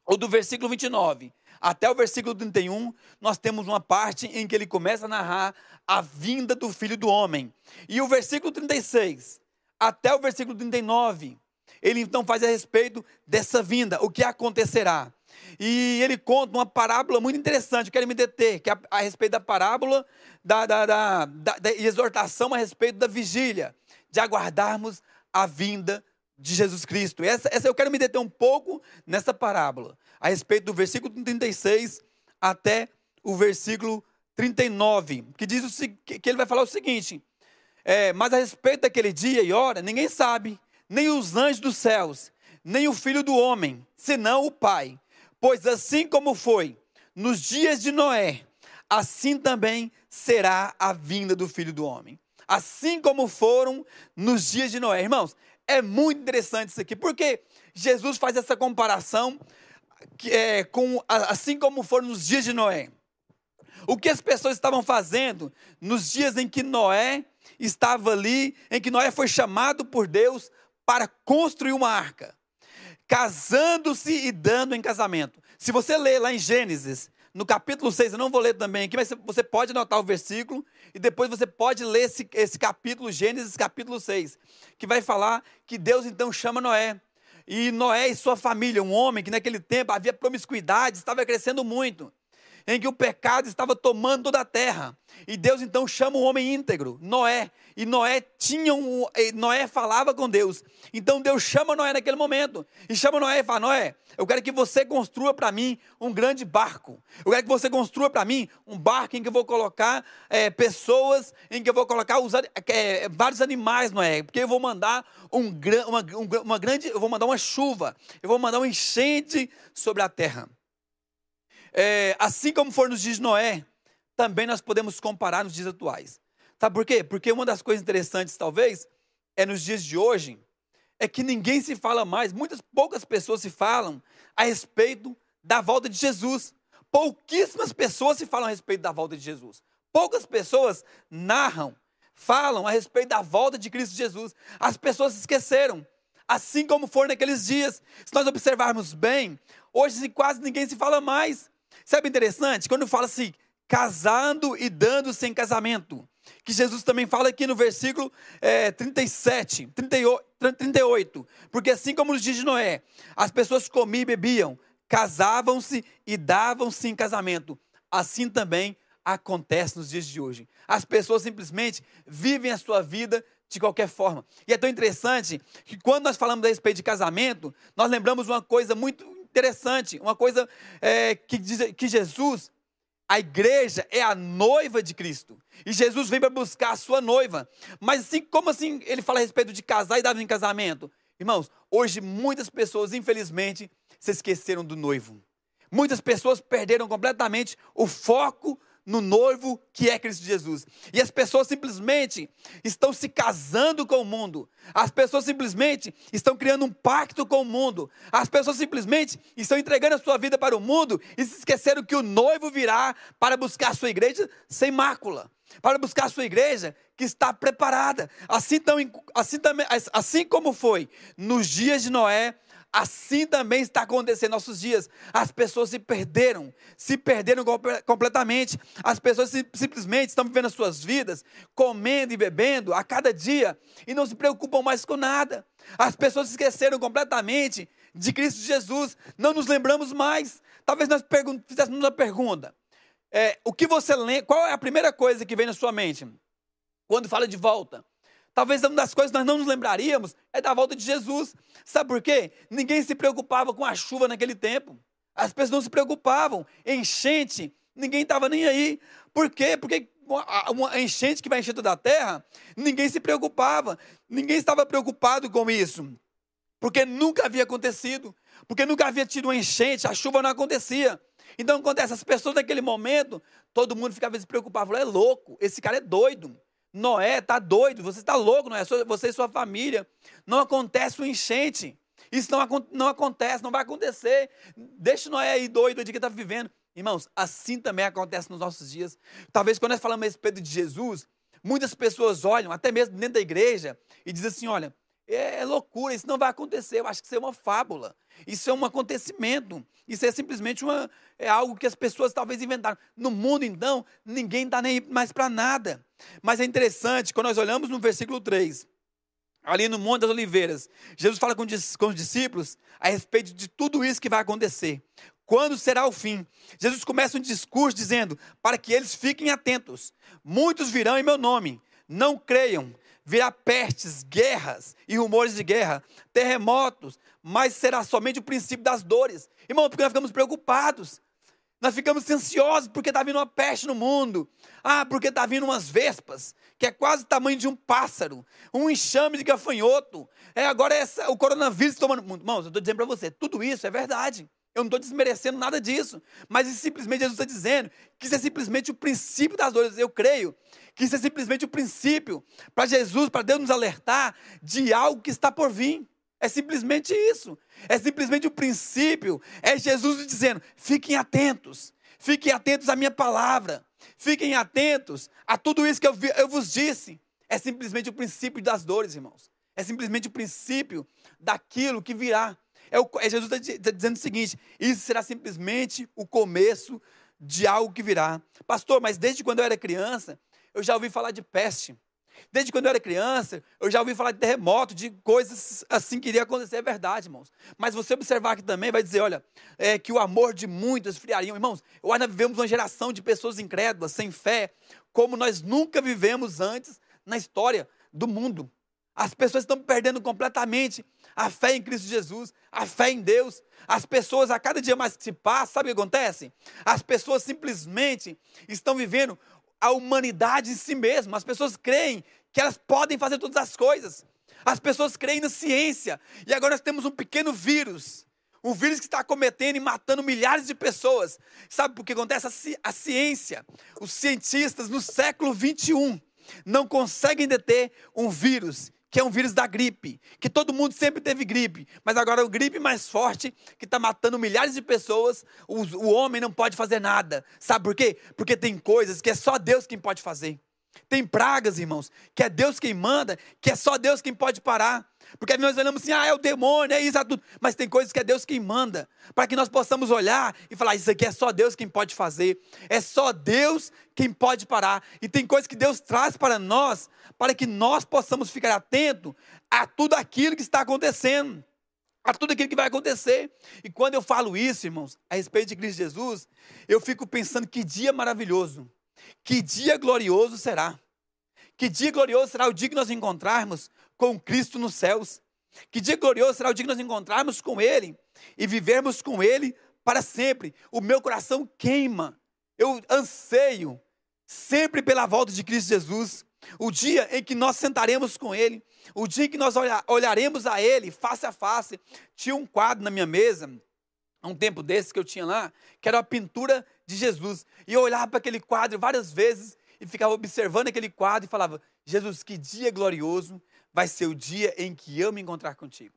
ou do versículo 29, até o versículo 31, nós temos uma parte em que ele começa a narrar a vinda do Filho do Homem. E o versículo 36 até o versículo 39, ele então faz a respeito dessa vinda, o que acontecerá. E ele conta uma parábola muito interessante, eu quero me deter, que é a, respeito da parábola da, da, da, da, exortação a respeito da vigília, de aguardarmos a vinda de Jesus Cristo. Essa, essa eu quero me deter um pouco nessa parábola, a respeito do versículo 36 até o versículo 39, que diz o, que ele vai falar o seguinte: é, mas a respeito daquele dia e hora, ninguém sabe, nem os anjos dos céus, nem o filho do homem, senão o Pai. Pois assim como foi nos dias de Noé, assim também será a vinda do filho do homem. Assim como foram nos dias de Noé. Irmãos, é muito interessante isso aqui, porque Jesus faz essa comparação é, com assim como foram nos dias de Noé. O que as pessoas estavam fazendo nos dias em que Noé estava ali, em que Noé foi chamado por Deus para construir uma arca casando-se e dando em casamento. Se você ler lá em Gênesis, no capítulo 6, eu não vou ler também aqui, mas você pode anotar o versículo e depois você pode ler esse, esse capítulo, Gênesis capítulo 6, que vai falar que Deus então chama Noé. E Noé e sua família, um homem que naquele tempo havia promiscuidade, estava crescendo muito em que o pecado estava tomando toda a terra. E Deus então chama o homem íntegro, Noé. E Noé tinha um, Noé falava com Deus. Então Deus chama Noé naquele momento. E chama Noé e fala: Noé, eu quero que você construa para mim um grande barco. Eu quero que você construa para mim um barco em que eu vou colocar é, pessoas, em que eu vou colocar os, é, vários animais, Noé. Porque eu vou mandar um, uma, uma grande. Eu vou mandar uma chuva. Eu vou mandar um enchente sobre a terra é, assim como for nos dias de Noé, também nós podemos comparar nos dias atuais. Sabe por quê? Porque uma das coisas interessantes, talvez, é nos dias de hoje, é que ninguém se fala mais, muitas poucas pessoas se falam a respeito da volta de Jesus. Pouquíssimas pessoas se falam a respeito da volta de Jesus. Poucas pessoas narram, falam a respeito da volta de Cristo Jesus. As pessoas se esqueceram, assim como for naqueles dias. Se nós observarmos bem, hoje quase ninguém se fala mais. Sabe interessante? Quando fala assim, casando e dando-se em casamento. Que Jesus também fala aqui no versículo é, 37, 38, 38. Porque assim como nos dias de Noé, as pessoas comiam e bebiam, casavam-se e davam-se em casamento. Assim também acontece nos dias de hoje. As pessoas simplesmente vivem a sua vida de qualquer forma. E é tão interessante que quando nós falamos a respeito de casamento, nós lembramos uma coisa muito interessante, uma coisa é, que diz que Jesus, a igreja é a noiva de Cristo. E Jesus vem para buscar a sua noiva. Mas assim, como assim ele fala a respeito de casar e dar em casamento? Irmãos, hoje muitas pessoas, infelizmente, se esqueceram do noivo. Muitas pessoas perderam completamente o foco no noivo que é Cristo Jesus. E as pessoas simplesmente estão se casando com o mundo. As pessoas simplesmente estão criando um pacto com o mundo. As pessoas simplesmente estão entregando a sua vida para o mundo e se esqueceram que o noivo virá para buscar a sua igreja sem mácula. Para buscar a sua igreja que está preparada. Assim, tão, assim, assim como foi nos dias de Noé, Assim também está acontecendo nossos dias. As pessoas se perderam, se perderam completamente. As pessoas simplesmente estão vivendo as suas vidas, comendo e bebendo a cada dia e não se preocupam mais com nada. As pessoas se esqueceram completamente de Cristo Jesus. Não nos lembramos mais. Talvez nós fizéssemos uma pergunta. É, o que você lembra? Qual é a primeira coisa que vem na sua mente quando fala de volta? Talvez uma das coisas que nós não nos lembraríamos é da volta de Jesus. Sabe por quê? Ninguém se preocupava com a chuva naquele tempo. As pessoas não se preocupavam. Enchente, ninguém estava nem aí. Por quê? Porque uma enchente que vai encher toda a terra, ninguém se preocupava. Ninguém estava preocupado com isso. Porque nunca havia acontecido. Porque nunca havia tido uma enchente, a chuva não acontecia. Então acontece, as pessoas naquele momento, todo mundo ficava se preocupado. Falou, é louco, esse cara é doido. Noé está doido, você está louco, Noé, você e sua família. Não acontece um enchente. Isso não, não acontece, não vai acontecer. Deixa Noé aí doido de que está vivendo. Irmãos, assim também acontece nos nossos dias. Talvez quando nós falamos a respeito de Jesus, muitas pessoas olham, até mesmo dentro da igreja, e dizem assim: olha, é, é loucura, isso não vai acontecer. Eu acho que isso é uma fábula. Isso é um acontecimento. Isso é simplesmente uma, é algo que as pessoas talvez inventaram. No mundo, então, ninguém está nem mais para nada. Mas é interessante, quando nós olhamos no versículo 3, ali no Monte das Oliveiras, Jesus fala com, com os discípulos a respeito de tudo isso que vai acontecer. Quando será o fim? Jesus começa um discurso dizendo para que eles fiquem atentos. Muitos virão em meu nome, não creiam, virá pestes, guerras e rumores de guerra, terremotos, mas será somente o princípio das dores. Irmão, porque nós ficamos preocupados. Nós ficamos ansiosos porque está vindo uma peste no mundo. Ah, porque está vindo umas vespas, que é quase o tamanho de um pássaro. Um enxame de gafanhoto. É, agora é essa, o coronavírus tomando. Irmãos, eu estou dizendo para você, tudo isso é verdade. Eu não estou desmerecendo nada disso. Mas simplesmente Jesus está dizendo que isso é simplesmente o princípio das dores. Eu creio que isso é simplesmente o princípio para Jesus, para Deus nos alertar de algo que está por vir. É simplesmente isso. É simplesmente o princípio. É Jesus dizendo: fiquem atentos, fiquem atentos à minha palavra, fiquem atentos a tudo isso que eu, eu vos disse. É simplesmente o princípio das dores, irmãos. É simplesmente o princípio daquilo que virá. É, o, é Jesus está tá dizendo o seguinte: isso será simplesmente o começo de algo que virá. Pastor, mas desde quando eu era criança, eu já ouvi falar de peste. Desde quando eu era criança, eu já ouvi falar de terremoto, de coisas assim que iria acontecer, é verdade, irmãos. Mas você observar aqui também vai dizer, olha, é, que o amor de muitos esfriaria. Irmãos, eu ainda vivemos uma geração de pessoas incrédulas, sem fé, como nós nunca vivemos antes na história do mundo. As pessoas estão perdendo completamente a fé em Cristo Jesus, a fé em Deus. As pessoas, a cada dia mais que se passa, sabe o que acontece? As pessoas simplesmente estão vivendo a humanidade em si mesma. As pessoas creem que elas podem fazer todas as coisas. As pessoas creem na ciência. E agora nós temos um pequeno vírus. Um vírus que está cometendo e matando milhares de pessoas. Sabe por que acontece? A, ciência, os cientistas no século 21 não conseguem deter um vírus que é um vírus da gripe, que todo mundo sempre teve gripe, mas agora o gripe mais forte, que está matando milhares de pessoas, o, o homem não pode fazer nada. Sabe por quê? Porque tem coisas que é só Deus quem pode fazer. Tem pragas, irmãos, que é Deus quem manda, que é só Deus quem pode parar. Porque nós olhamos assim, ah, é o demônio, é isso, é tudo. Mas tem coisas que é Deus quem manda. Para que nós possamos olhar e falar, isso aqui é só Deus quem pode fazer. É só Deus quem pode parar. E tem coisas que Deus traz para nós, para que nós possamos ficar atento a tudo aquilo que está acontecendo. A tudo aquilo que vai acontecer. E quando eu falo isso, irmãos, a respeito de Cristo Jesus, eu fico pensando que dia maravilhoso. Que dia glorioso será. Que dia glorioso será o dia que nós encontrarmos com Cristo nos céus. Que dia glorioso será o dia que nós encontrarmos com Ele e vivermos com Ele para sempre. O meu coração queima. Eu anseio sempre pela volta de Cristo Jesus. O dia em que nós sentaremos com Ele, o dia em que nós olharemos a Ele face a face. Tinha um quadro na minha mesa há um tempo desse que eu tinha lá, que era uma pintura de Jesus. E eu olhava para aquele quadro várias vezes e ficava observando aquele quadro e falava: Jesus, que dia glorioso vai ser o dia em que eu me encontrar contigo.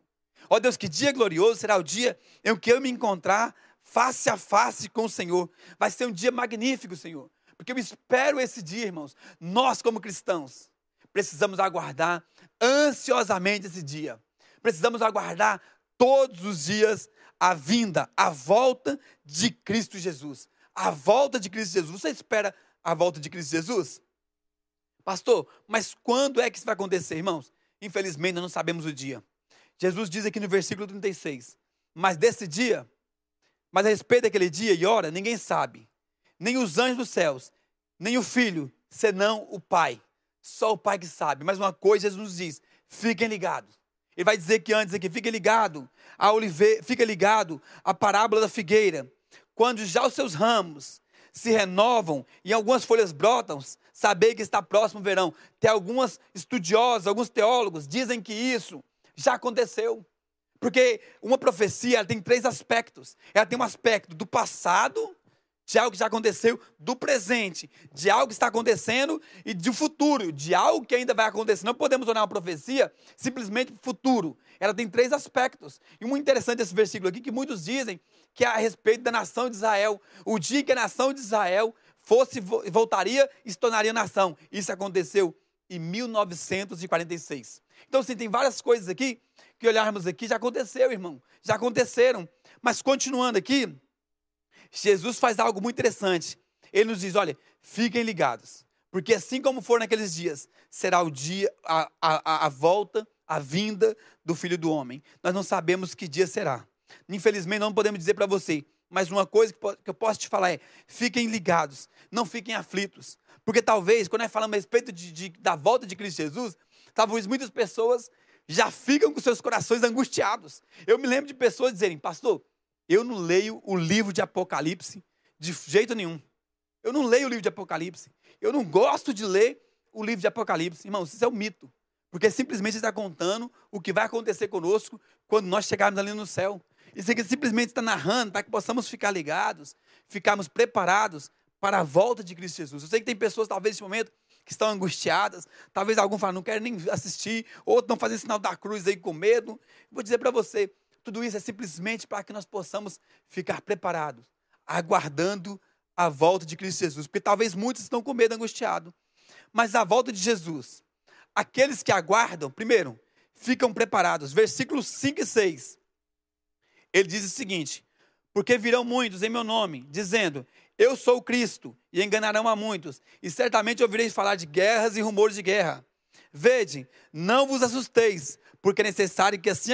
Ó Deus, que dia glorioso será o dia em que eu me encontrar face a face com o Senhor. Vai ser um dia magnífico, Senhor. Porque eu espero esse dia, irmãos. Nós, como cristãos, precisamos aguardar ansiosamente esse dia. Precisamos aguardar todos os dias a vinda, a volta de Cristo Jesus. A volta de Cristo Jesus. Você espera a volta de Cristo Jesus? Pastor, mas quando é que isso vai acontecer, irmãos? Infelizmente, não sabemos o dia. Jesus diz aqui no versículo 36. Mas desse dia, mas a respeito daquele dia e hora, ninguém sabe. Nem os anjos dos céus, nem o filho, senão o Pai. Só o Pai que sabe. Mas uma coisa Jesus nos diz: fiquem ligados. Ele vai dizer que antes aqui, fiquem ligado a oliveira, fica ligado à parábola da figueira. Quando já os seus ramos se renovam e algumas folhas brotam, saber que está próximo o verão. Tem algumas estudiosos, alguns teólogos dizem que isso já aconteceu. Porque uma profecia tem três aspectos. Ela tem um aspecto do passado, de algo que já aconteceu, do presente, de algo que está acontecendo e do futuro, de algo que ainda vai acontecer. Não podemos olhar uma profecia simplesmente futuro. Ela tem três aspectos. E muito interessante esse versículo aqui, que muitos dizem que é a respeito da nação de Israel. O dia que a nação de Israel fosse voltaria e se tornaria nação. Isso aconteceu em 1946. Então, assim, tem várias coisas aqui que olharmos aqui, já aconteceu, irmão. Já aconteceram. Mas continuando aqui, Jesus faz algo muito interessante. Ele nos diz: olha, fiquem ligados. Porque assim como for naqueles dias, será o dia, a, a, a volta, a vinda do Filho do Homem. Nós não sabemos que dia será. Infelizmente, não podemos dizer para você. Mas uma coisa que eu posso te falar é: fiquem ligados, não fiquem aflitos. Porque talvez, quando nós falamos a respeito de, de, da volta de Cristo Jesus, talvez muitas pessoas já ficam com seus corações angustiados. Eu me lembro de pessoas dizerem, pastor, eu não leio o livro de Apocalipse de jeito nenhum. Eu não leio o livro de Apocalipse. Eu não gosto de ler o livro de Apocalipse. Irmãos, isso é um mito. Porque simplesmente está contando o que vai acontecer conosco quando nós chegarmos ali no céu. Isso aqui simplesmente está narrando para que possamos ficar ligados, ficarmos preparados para a volta de Cristo Jesus. Eu sei que tem pessoas, talvez, nesse momento, que estão angustiadas. Talvez algum fale, não quero nem assistir. Outros estão fazendo sinal da cruz aí com medo. Vou dizer para você, tudo isso é simplesmente para que nós possamos ficar preparados, aguardando a volta de Cristo Jesus. Porque talvez muitos estão com medo, angustiados. Mas a volta de Jesus, aqueles que aguardam, primeiro, ficam preparados. Versículos 5 e 6. Ele diz o seguinte: Porque virão muitos em meu nome, dizendo: Eu sou o Cristo, e enganarão a muitos, e certamente ouvireis falar de guerras e rumores de guerra. Vede, não vos assusteis, porque é necessário que assim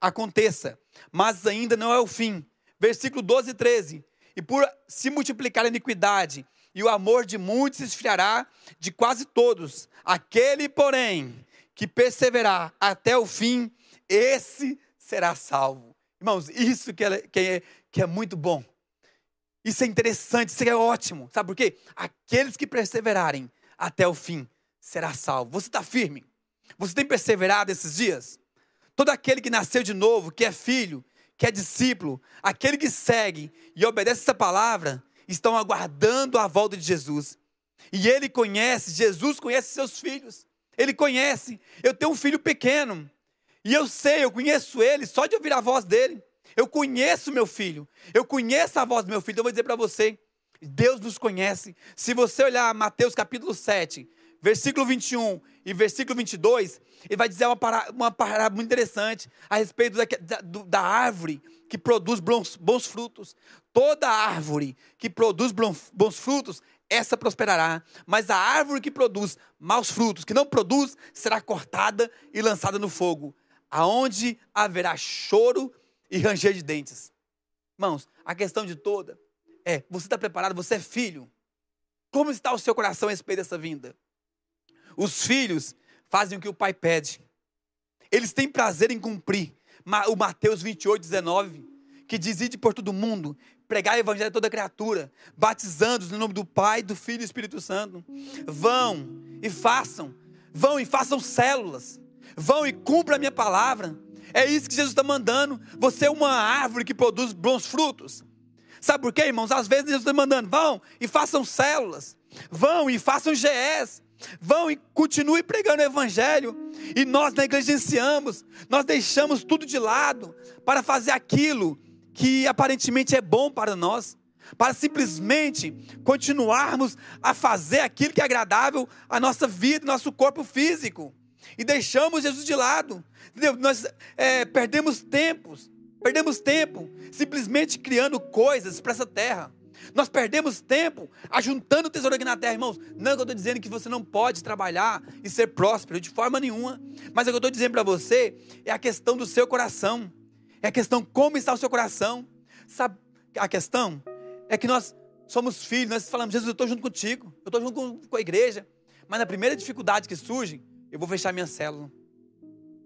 aconteça, mas ainda não é o fim. Versículo 12 e 13. E por se multiplicar a iniquidade, e o amor de muitos se esfriará de quase todos. Aquele, porém, que perseverar até o fim, esse será salvo. Irmãos, isso que é, que é, que é muito bom. Isso é interessante, isso é ótimo. Sabe por quê? Aqueles que perseverarem até o fim será salvo. Você está firme? Você tem perseverado esses dias? Todo aquele que nasceu de novo, que é filho, que é discípulo, aquele que segue e obedece essa palavra, estão aguardando a volta de Jesus. E ele conhece, Jesus conhece seus filhos. Ele conhece. Eu tenho um filho pequeno. E eu sei, eu conheço ele só de ouvir a voz dele. Eu conheço meu filho. Eu conheço a voz do meu filho. Então eu vou dizer para você: Deus nos conhece. Se você olhar Mateus capítulo 7, versículo 21 e versículo 22, ele vai dizer uma parábola uma parada muito interessante a respeito da, da, da árvore que produz bons, bons, frutos. Toda árvore que produz bons, bons frutos, essa prosperará. Mas a árvore que produz maus frutos, que não produz, será cortada e lançada no fogo aonde haverá choro e ranger de dentes. Irmãos, a questão de toda é: você está preparado? Você é filho? Como está o seu coração a respeito dessa vinda? Os filhos fazem o que o pai pede. Eles têm prazer em cumprir. O Mateus 28, 19, que diz: Ide por todo mundo, pregar o evangelho a toda criatura, batizando-os no nome do Pai, do Filho e do Espírito Santo. Vão e façam, vão e façam células, Vão e cumpram a minha palavra. É isso que Jesus está mandando. Você é uma árvore que produz bons frutos. Sabe por quê, irmãos? Às vezes Jesus está mandando, vão e façam células, vão e façam GS, vão e continuem pregando o evangelho. E nós negligenciamos, nós deixamos tudo de lado para fazer aquilo que aparentemente é bom para nós, para simplesmente continuarmos a fazer aquilo que é agradável à nossa vida, nosso corpo físico. E deixamos Jesus de lado. Entendeu? Nós é, perdemos tempos, perdemos tempo simplesmente criando coisas para essa terra. Nós perdemos tempo ajuntando tesouro aqui na terra, irmãos. Não é que eu estou dizendo que você não pode trabalhar e ser próspero, de forma nenhuma. Mas é o que eu estou dizendo para você é a questão do seu coração. É a questão como está o seu coração. Sabe a questão? É que nós somos filhos, nós falamos, Jesus, eu estou junto contigo, eu estou junto com, com a igreja. Mas na primeira dificuldade que surge, eu vou fechar minha célula.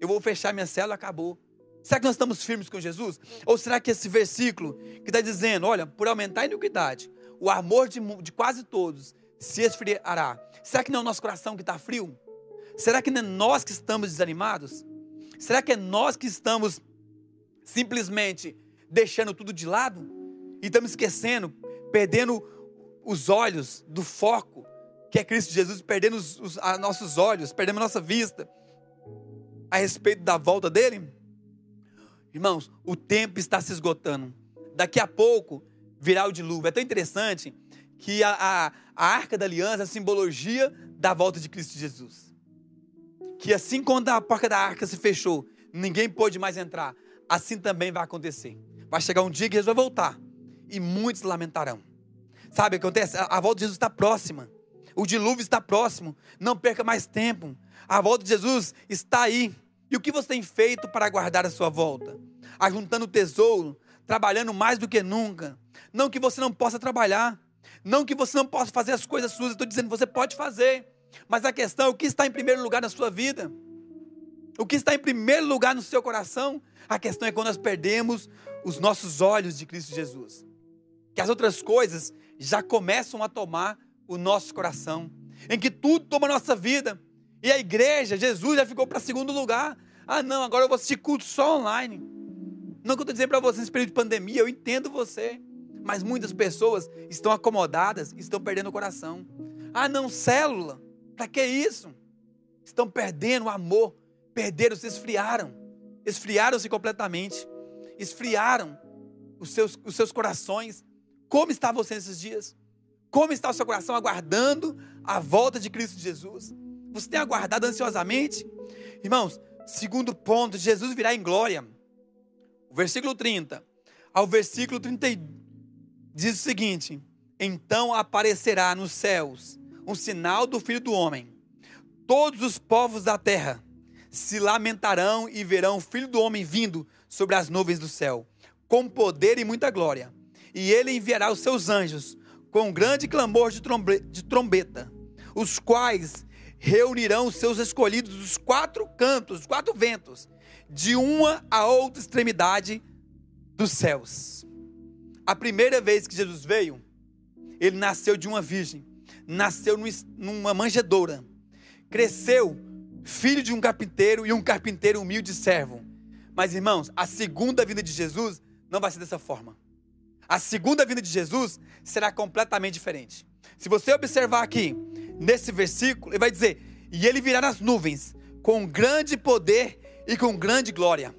Eu vou fechar minha célula, acabou. Será que nós estamos firmes com Jesus? Ou será que esse versículo que está dizendo, olha, por aumentar a iniquidade, o amor de, de quase todos se esfriará. Será que não é o nosso coração que está frio? Será que não é nós que estamos desanimados? Será que é nós que estamos simplesmente deixando tudo de lado? E estamos esquecendo, perdendo os olhos do foco, que é Cristo Jesus, perdendo os, os nossos olhos, perdendo a nossa vista a respeito da volta dele? Irmãos, o tempo está se esgotando. Daqui a pouco virá o dilúvio. É tão interessante que a, a, a arca da aliança é a simbologia da volta de Cristo Jesus. Que assim quando a porta da arca se fechou, ninguém pôde mais entrar. Assim também vai acontecer. Vai chegar um dia que Jesus vai voltar. E muitos lamentarão. Sabe o que acontece? A, a volta de Jesus está próxima. O dilúvio está próximo. Não perca mais tempo. A volta de Jesus está aí. E o que você tem feito para aguardar a sua volta? Ajuntando tesouro, trabalhando mais do que nunca. Não que você não possa trabalhar, não que você não possa fazer as coisas suas, estou dizendo, você pode fazer. Mas a questão é o que está em primeiro lugar na sua vida? O que está em primeiro lugar no seu coração? A questão é quando nós perdemos os nossos olhos de Cristo Jesus. Que as outras coisas já começam a tomar o nosso coração, em que tudo toma a nossa vida. E a igreja, Jesus já ficou para segundo lugar. Ah, não, agora eu vou assistir culto só online. Não que eu estou dizendo para você nesse período de pandemia, eu entendo você. Mas muitas pessoas estão acomodadas, estão perdendo o coração. Ah, não, célula. Para que isso? Estão perdendo o amor. Perderam, se esfriaram. Esfriaram-se completamente. Esfriaram os seus, os seus corações. Como está você nesses dias? Como está o seu coração aguardando a volta de Cristo Jesus? Você tem aguardado ansiosamente? Irmãos, segundo ponto, Jesus virá em glória. O versículo 30 ao versículo 30 diz o seguinte: Então aparecerá nos céus um sinal do Filho do Homem. Todos os povos da terra se lamentarão e verão o Filho do Homem vindo sobre as nuvens do céu, com poder e muita glória. E ele enviará os seus anjos com grande clamor de, de trombeta, os quais reunirão seus escolhidos dos quatro cantos, dos quatro ventos, de uma a outra extremidade dos céus. A primeira vez que Jesus veio, ele nasceu de uma virgem, nasceu numa manjedoura, cresceu, filho de um carpinteiro e um carpinteiro humilde servo. Mas irmãos, a segunda vinda de Jesus não vai ser dessa forma. A segunda vinda de Jesus será completamente diferente. Se você observar aqui, nesse versículo, ele vai dizer: E ele virá nas nuvens com grande poder e com grande glória.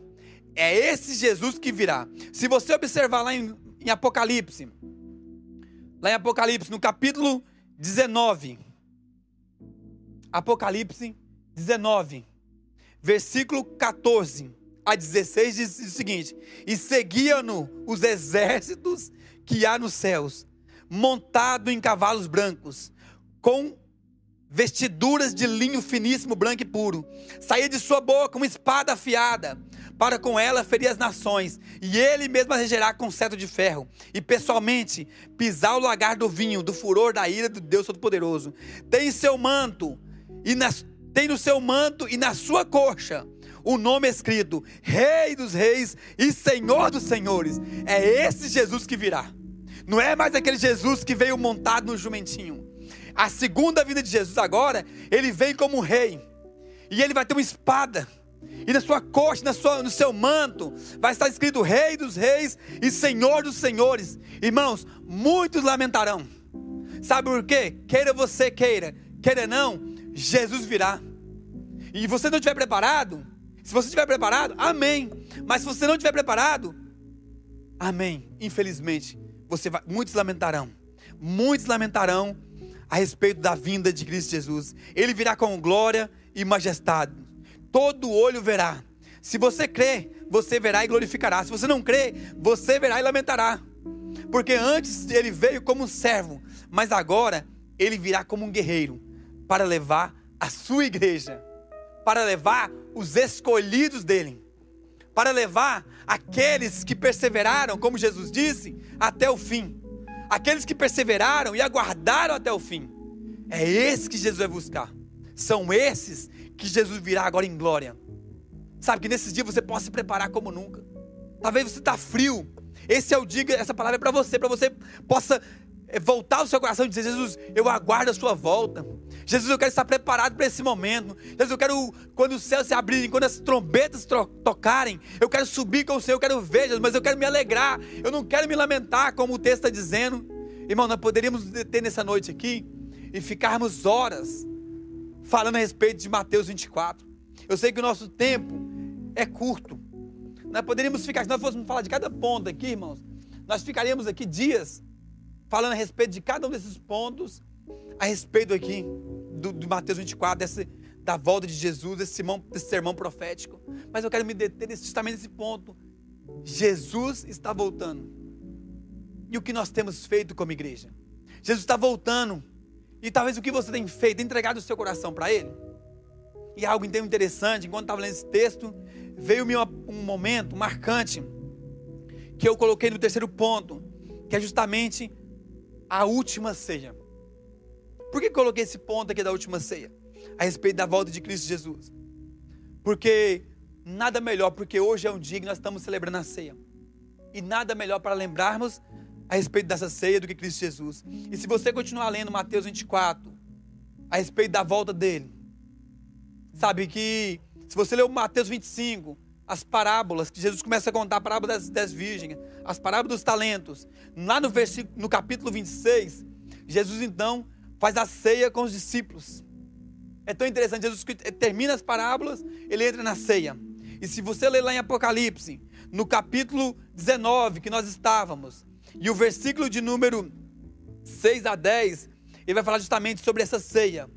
É esse Jesus que virá. Se você observar lá em, em Apocalipse, lá em Apocalipse, no capítulo 19, Apocalipse 19, versículo 14 a 16 diz o seguinte: E seguiam-no os exércitos que há nos céus, montado em cavalos brancos, com vestiduras de linho finíssimo, branco e puro. Saía de sua boca uma espada afiada, para com ela ferir as nações, e ele mesmo a regerá com cetro de ferro, e pessoalmente pisar o lagar do vinho, do furor da ira do Deus Todo-Poderoso. Tem seu manto, e nas, tem no seu manto e na sua coxa o nome escrito: Rei dos Reis e Senhor dos Senhores. É esse Jesus que virá. Não é mais aquele Jesus que veio montado no jumentinho. A segunda vinda de Jesus agora, ele vem como rei. E ele vai ter uma espada. E na sua coxa, na sua, no seu manto, vai estar escrito Rei dos Reis e Senhor dos Senhores. Irmãos, muitos lamentarão. Sabe por quê? Queira você, queira, queira não, Jesus virá. E você não estiver preparado, se você estiver preparado, amém. Mas se você não estiver preparado, amém. Infelizmente, você vai, muitos lamentarão. Muitos lamentarão a respeito da vinda de Cristo Jesus. Ele virá com glória e majestade. Todo olho verá. Se você crê, você verá e glorificará. Se você não crê, você verá e lamentará. Porque antes ele veio como um servo, mas agora ele virá como um guerreiro para levar a sua igreja, para levar os escolhidos dele, para levar aqueles que perseveraram, como Jesus disse, até o fim. Aqueles que perseveraram e aguardaram até o fim. É esse que Jesus vai buscar. São esses que Jesus virá agora em glória. Sabe que nesses dias você possa se preparar como nunca. Talvez você está frio. Esse é o dia, essa palavra é para você, para você possa eh, voltar o seu coração e dizer: Jesus, eu aguardo a sua volta. Jesus, eu quero estar preparado para esse momento. Jesus, eu quero, quando os céus se abrirem, quando as trombetas tocarem, eu quero subir com o Senhor, eu quero ver, Jesus, mas eu quero me alegrar. Eu não quero me lamentar, como o texto está dizendo. Irmão, nós poderíamos ter nessa noite aqui e ficarmos horas falando a respeito de Mateus 24. Eu sei que o nosso tempo é curto. Nós poderíamos ficar, se nós fôssemos falar de cada ponto aqui, irmãos, nós ficaríamos aqui dias falando a respeito de cada um desses pontos, a respeito aqui do, do Mateus 24, desse, da volta de Jesus, desse sermão, desse sermão profético. Mas eu quero me deter justamente nesse ponto. Jesus está voltando. E o que nós temos feito como igreja? Jesus está voltando. E talvez o que você tem feito, entregado o seu coração para Ele. E algo interessante, enquanto estava lendo esse texto, veio-me um momento marcante que eu coloquei no terceiro ponto, que é justamente a última ceia. Por que coloquei esse ponto aqui da última ceia? A respeito da volta de Cristo Jesus. Porque nada melhor, porque hoje é um dia que nós estamos celebrando a ceia. E nada melhor para lembrarmos a respeito dessa ceia do que Cristo Jesus. E se você continuar lendo Mateus 24, a respeito da volta dele, sabe que se você ler o Mateus 25, as parábolas, que Jesus começa a contar a parábola das, das virgens, as parábolas dos talentos, lá no, versículo, no capítulo 26, Jesus então faz a ceia com os discípulos. É tão interessante, Jesus termina as parábolas, ele entra na ceia. E se você ler lá em Apocalipse, no capítulo 19 que nós estávamos, e o versículo de número 6 a 10, ele vai falar justamente sobre essa ceia.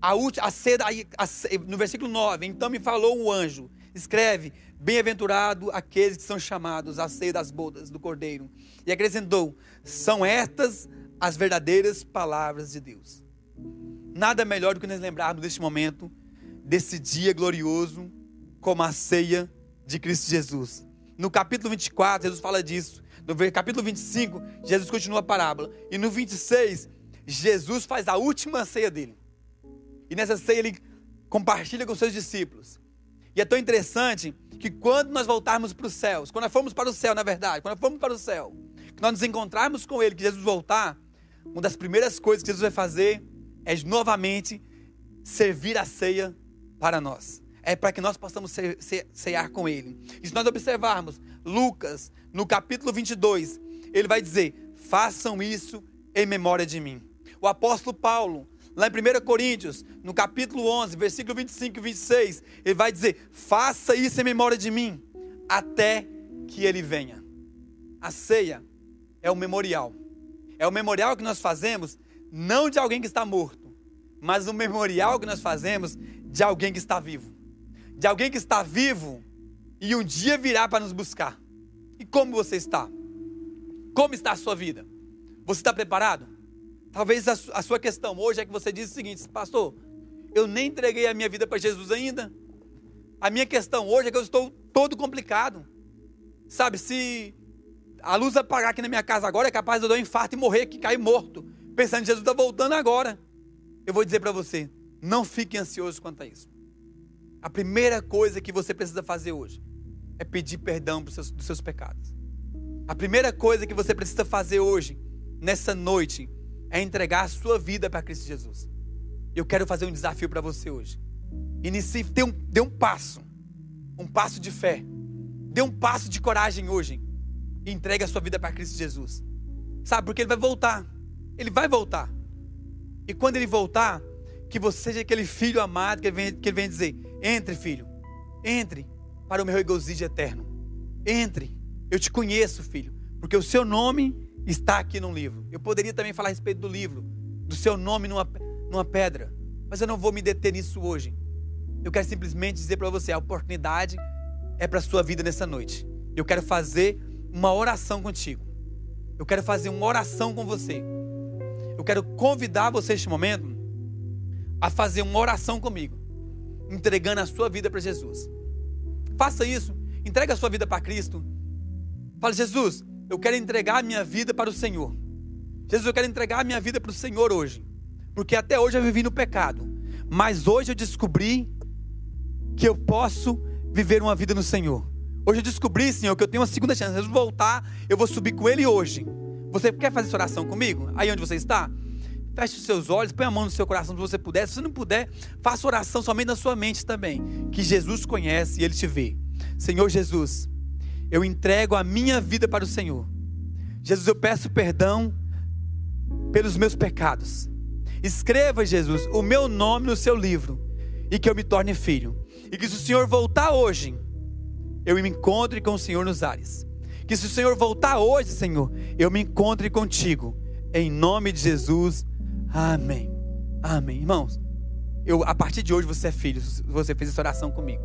A, última, a ceia, a, a, no versículo 9, então me falou um anjo, escreve, bem-aventurado aqueles que são chamados à ceia das bodas do Cordeiro. E acrescentou, são estas as verdadeiras palavras de Deus. Nada melhor do que nos lembrarmos deste momento, desse dia glorioso, como a ceia de Cristo Jesus. No capítulo 24, Jesus fala disso. No capítulo 25, Jesus continua a parábola. E no 26, Jesus faz a última ceia dele. E nessa ceia ele compartilha com seus discípulos. E é tão interessante que quando nós voltarmos para os céus, quando nós formos para o céu, na verdade, quando nós formos para o céu, que nós nos encontrarmos com Ele, que Jesus voltar, uma das primeiras coisas que Jesus vai fazer é novamente servir a ceia para nós. É para que nós possamos cear com Ele. E se nós observarmos Lucas, no capítulo 22, ele vai dizer: façam isso em memória de mim. O apóstolo Paulo, lá em 1 Coríntios, no capítulo 11, versículo 25 e 26, ele vai dizer: faça isso em memória de mim, até que ele venha. A ceia é o memorial. É o memorial que nós fazemos, não de alguém que está morto, mas o memorial que nós fazemos de alguém que está vivo. De alguém que está vivo e um dia virá para nos buscar. E como você está? Como está a sua vida? Você está preparado? Talvez a, sua questão hoje é que você diz o seguinte, pastor, eu nem entreguei a minha vida para Jesus ainda. A minha questão hoje é que eu estou todo complicado. Sabe, se a luz apagar aqui na minha casa agora, é capaz de eu dar um infarto e morrer aqui, cair morto. Pensando que Jesus está voltando agora. Eu vou dizer para você, não fique ansioso quanto a isso. A primeira coisa que você precisa fazer hoje é pedir perdão dos seus, dos seus pecados. A primeira coisa que você precisa fazer hoje, nessa noite, é entregar a sua vida para Cristo Jesus. Eu quero fazer um desafio para você hoje. Inicie, dê um, dê um passo. um passo de fé. Dê um passo de coragem hoje. E entregue a sua vida para Cristo Jesus. Sabe? Porque ele vai voltar. Ele vai voltar. E quando ele voltar, que você seja aquele filho amado que ele vem, que ele vem dizer: entre, filho, entre para o meu regozijo eterno. Entre. Eu te conheço, filho, porque o seu nome está aqui no livro. Eu poderia também falar a respeito do livro, do seu nome numa, numa pedra, mas eu não vou me deter nisso hoje. Eu quero simplesmente dizer para você: a oportunidade é para a sua vida nessa noite. Eu quero fazer uma oração contigo. Eu quero fazer uma oração com você. Eu quero convidar você neste momento a fazer uma oração comigo, entregando a sua vida para Jesus. Faça isso, entregue a sua vida para Cristo. Fale, Jesus, eu quero entregar a minha vida para o Senhor. Jesus, eu quero entregar a minha vida para o Senhor hoje. Porque até hoje eu vivi no pecado. Mas hoje eu descobri que eu posso viver uma vida no Senhor. Hoje eu descobri, Senhor, que eu tenho uma segunda chance. Jesus voltar, eu vou subir com Ele hoje. Você quer fazer essa oração comigo? Aí onde você está? Feche os seus olhos, põe a mão no seu coração se você puder. Se você não puder, faça oração somente na sua mente também. Que Jesus conhece e Ele te vê. Senhor Jesus, eu entrego a minha vida para o Senhor. Jesus, eu peço perdão pelos meus pecados. Escreva, Jesus, o meu nome no seu livro e que eu me torne filho. E que se o Senhor voltar hoje, eu me encontre com o Senhor nos ares. Que se o Senhor voltar hoje, Senhor, eu me encontre contigo. Em nome de Jesus. Amém. Amém. Irmãos, eu, a partir de hoje você é filho. Você fez essa oração comigo.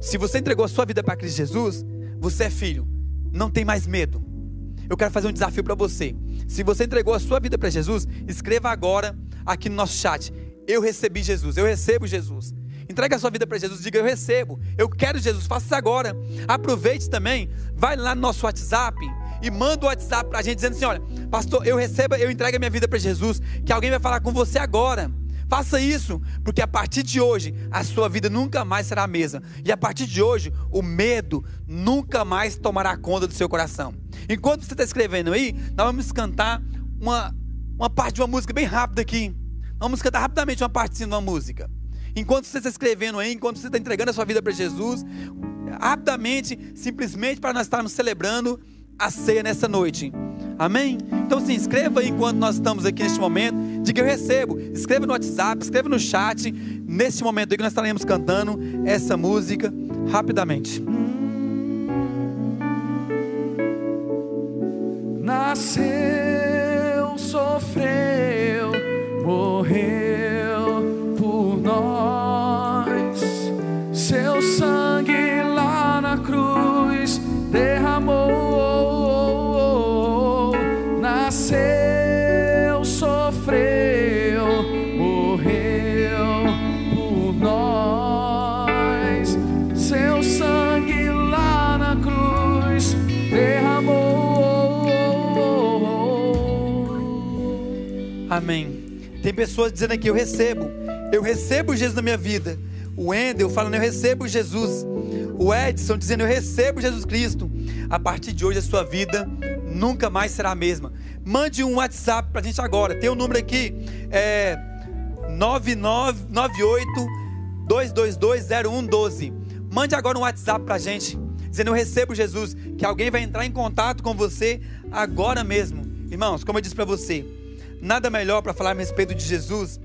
Se você entregou a sua vida para Cristo Jesus, você é filho. Não tem mais medo. Eu quero fazer um desafio para você. Se você entregou a sua vida para Jesus, escreva agora aqui no nosso chat. Eu recebi Jesus. Eu recebo Jesus. Entregue a sua vida para Jesus, diga eu recebo, eu quero Jesus, faça isso agora. Aproveite também, vai lá no nosso WhatsApp e manda o WhatsApp para a gente dizendo assim: olha, pastor, eu recebo, eu entrego a minha vida para Jesus, que alguém vai falar com você agora. Faça isso, porque a partir de hoje a sua vida nunca mais será a mesma. E a partir de hoje, o medo nunca mais tomará conta do seu coração. Enquanto você está escrevendo aí, nós vamos cantar uma, uma parte de uma música bem rápida aqui. Vamos cantar rapidamente uma partezinha de uma música. Enquanto você está escrevendo aí, enquanto você está entregando a sua vida para Jesus, rapidamente, simplesmente para nós estarmos celebrando a ceia nessa noite. Amém? Então se inscreva aí enquanto nós estamos aqui neste momento. Diga eu recebo. Escreva no WhatsApp, escreva no chat. Neste momento aí que nós estaremos cantando essa música rapidamente. Nasceu, sofreu, morreu pessoas dizendo aqui, eu recebo. Eu recebo Jesus na minha vida. O Wendel falando, eu recebo Jesus. O Edson dizendo, eu recebo Jesus Cristo. A partir de hoje a sua vida nunca mais será a mesma. Mande um WhatsApp pra gente agora. Tem o um número aqui, é 9998 2220112. Mande agora um WhatsApp pra gente, dizendo eu recebo Jesus, que alguém vai entrar em contato com você agora mesmo. Irmãos, como eu disse para você, nada melhor para falar a respeito de Jesus,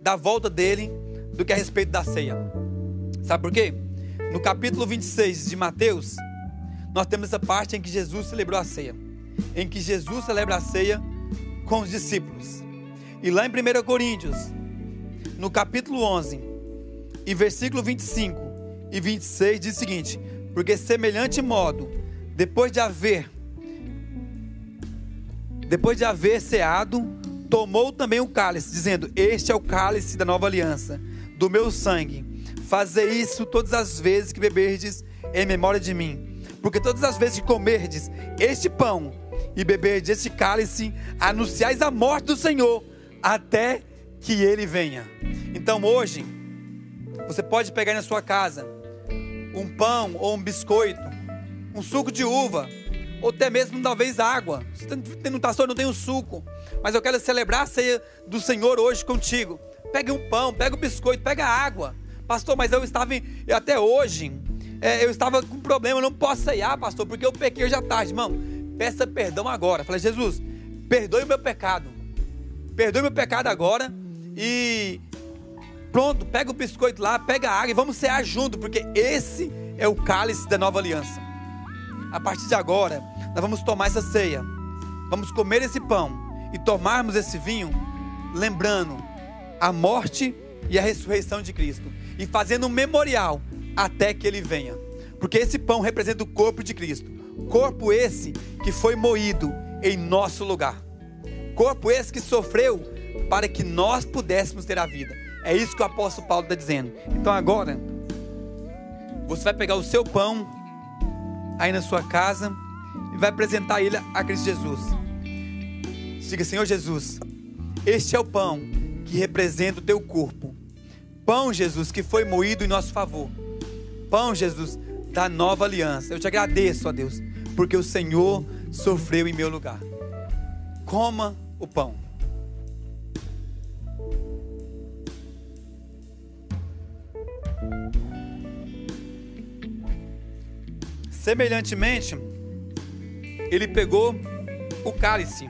da volta dele, do que a respeito da ceia. Sabe por quê? No capítulo 26 de Mateus, nós temos essa parte em que Jesus celebrou a ceia. Em que Jesus celebra a ceia com os discípulos. E lá em 1 Coríntios, no capítulo 11, e versículo 25 e 26 diz o seguinte: Porque semelhante modo, depois de haver depois de haver ceado, tomou também o cálice, dizendo: Este é o cálice da nova aliança, do meu sangue. Fazei isso todas as vezes que beberdes em memória de mim. Porque todas as vezes que comerdes este pão e beberdes este cálice, anunciais a morte do Senhor até que ele venha. Então hoje, você pode pegar na sua casa um pão ou um biscoito, um suco de uva, ou até mesmo talvez água. Você não está só, não tem um suco, mas eu quero celebrar a ceia do Senhor hoje contigo. Pega um pão, pega um biscoito, pega água. Pastor, mas eu estava em, até hoje é, eu estava com problema, eu não posso ceiar, pastor, porque eu pequei hoje à tarde. Irmão, peça perdão agora. Falei, Jesus, perdoe o meu pecado. Perdoe meu pecado agora. E pronto, pega o biscoito lá, pega a água e vamos cear junto, porque esse é o cálice da nova aliança. A partir de agora, nós vamos tomar essa ceia. Vamos comer esse pão e tomarmos esse vinho, lembrando a morte e a ressurreição de Cristo e fazendo um memorial até que ele venha. Porque esse pão representa o corpo de Cristo. Corpo esse que foi moído em nosso lugar. Corpo esse que sofreu para que nós pudéssemos ter a vida. É isso que o apóstolo Paulo está dizendo. Então agora, você vai pegar o seu pão aí na sua casa e vai apresentar ele a Cristo Jesus. Diga, Senhor Jesus, este é o pão que representa o teu corpo. Pão, Jesus, que foi moído em nosso favor. Pão, Jesus, da nova aliança. Eu te agradeço, ó Deus, porque o Senhor sofreu em meu lugar. Coma o pão. Semelhantemente, ele pegou o cálice.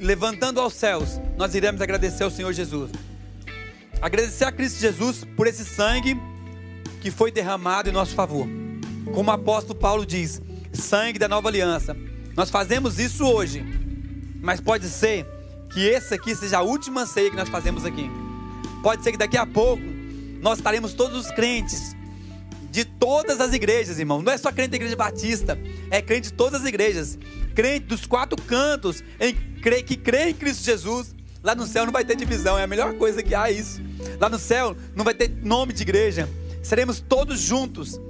Levantando aos céus, nós iremos agradecer ao Senhor Jesus. Agradecer a Cristo Jesus por esse sangue que foi derramado em nosso favor. Como o apóstolo Paulo diz, sangue da nova aliança. Nós fazemos isso hoje, mas pode ser que esse aqui seja a última ceia que nós fazemos aqui. Pode ser que daqui a pouco nós estaremos todos os crentes de todas as igrejas, irmão. Não é só crente da igreja batista, é crente de todas as igrejas. Crente dos quatro cantos, em, que crê em Cristo Jesus. Lá no céu não vai ter divisão, é a melhor coisa que há isso. Lá no céu não vai ter nome de igreja. Seremos todos juntos,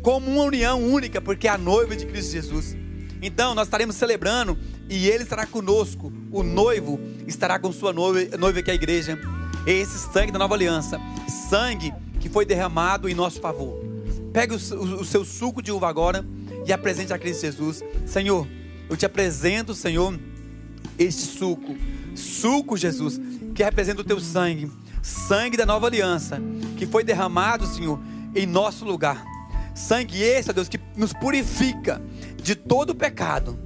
como uma união única, porque é a noiva de Cristo Jesus. Então nós estaremos celebrando e Ele estará conosco. O noivo estará com sua noiva, noiva que é a igreja. Esse sangue da nova aliança, sangue que foi derramado em nosso favor. Pegue o, o, o seu suco de uva agora e apresente a Cristo Jesus. Senhor, eu te apresento, Senhor, este suco. Suco, Jesus, que representa o teu sangue. Sangue da nova aliança, que foi derramado, Senhor, em nosso lugar. Sangue esse, ó Deus, que nos purifica de todo pecado.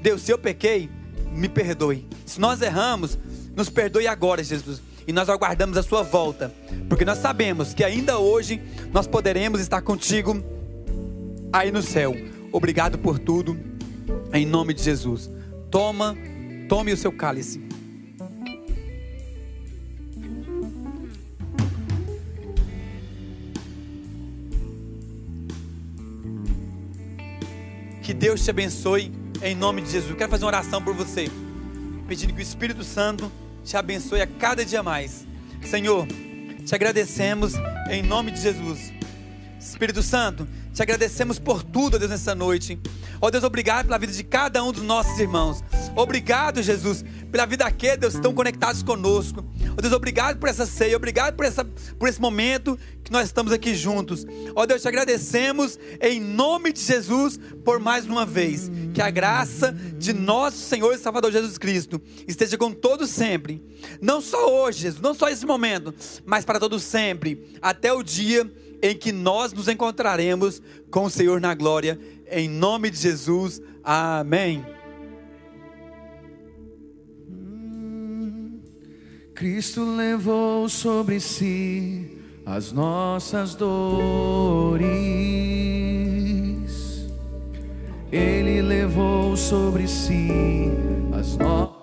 Deus, se eu pequei, me perdoe. Se nós erramos, nos perdoe agora, Jesus. E nós aguardamos a sua volta, porque nós sabemos que ainda hoje nós poderemos estar contigo aí no céu. Obrigado por tudo, em nome de Jesus. Toma, tome o seu cálice. Que Deus te abençoe em nome de Jesus. Quero fazer uma oração por você, pedindo que o Espírito Santo te abençoe a cada dia mais. Senhor, te agradecemos em nome de Jesus. Espírito Santo, te agradecemos por tudo, Deus, nessa noite. Ó oh, Deus, obrigado pela vida de cada um dos nossos irmãos. Obrigado, Jesus, pela vida que, Deus, estão conectados conosco. Ó Deus, obrigado por essa ceia, obrigado por, essa, por esse momento que nós estamos aqui juntos. Ó Deus, te agradecemos em nome de Jesus por mais uma vez. Que a graça de nosso Senhor e Salvador Jesus Cristo esteja com todos sempre. Não só hoje, Jesus, não só esse momento, mas para todos sempre. Até o dia em que nós nos encontraremos com o Senhor na glória. Em nome de Jesus. Amém. Cristo levou sobre si as nossas dores. Ele levou sobre si as nossas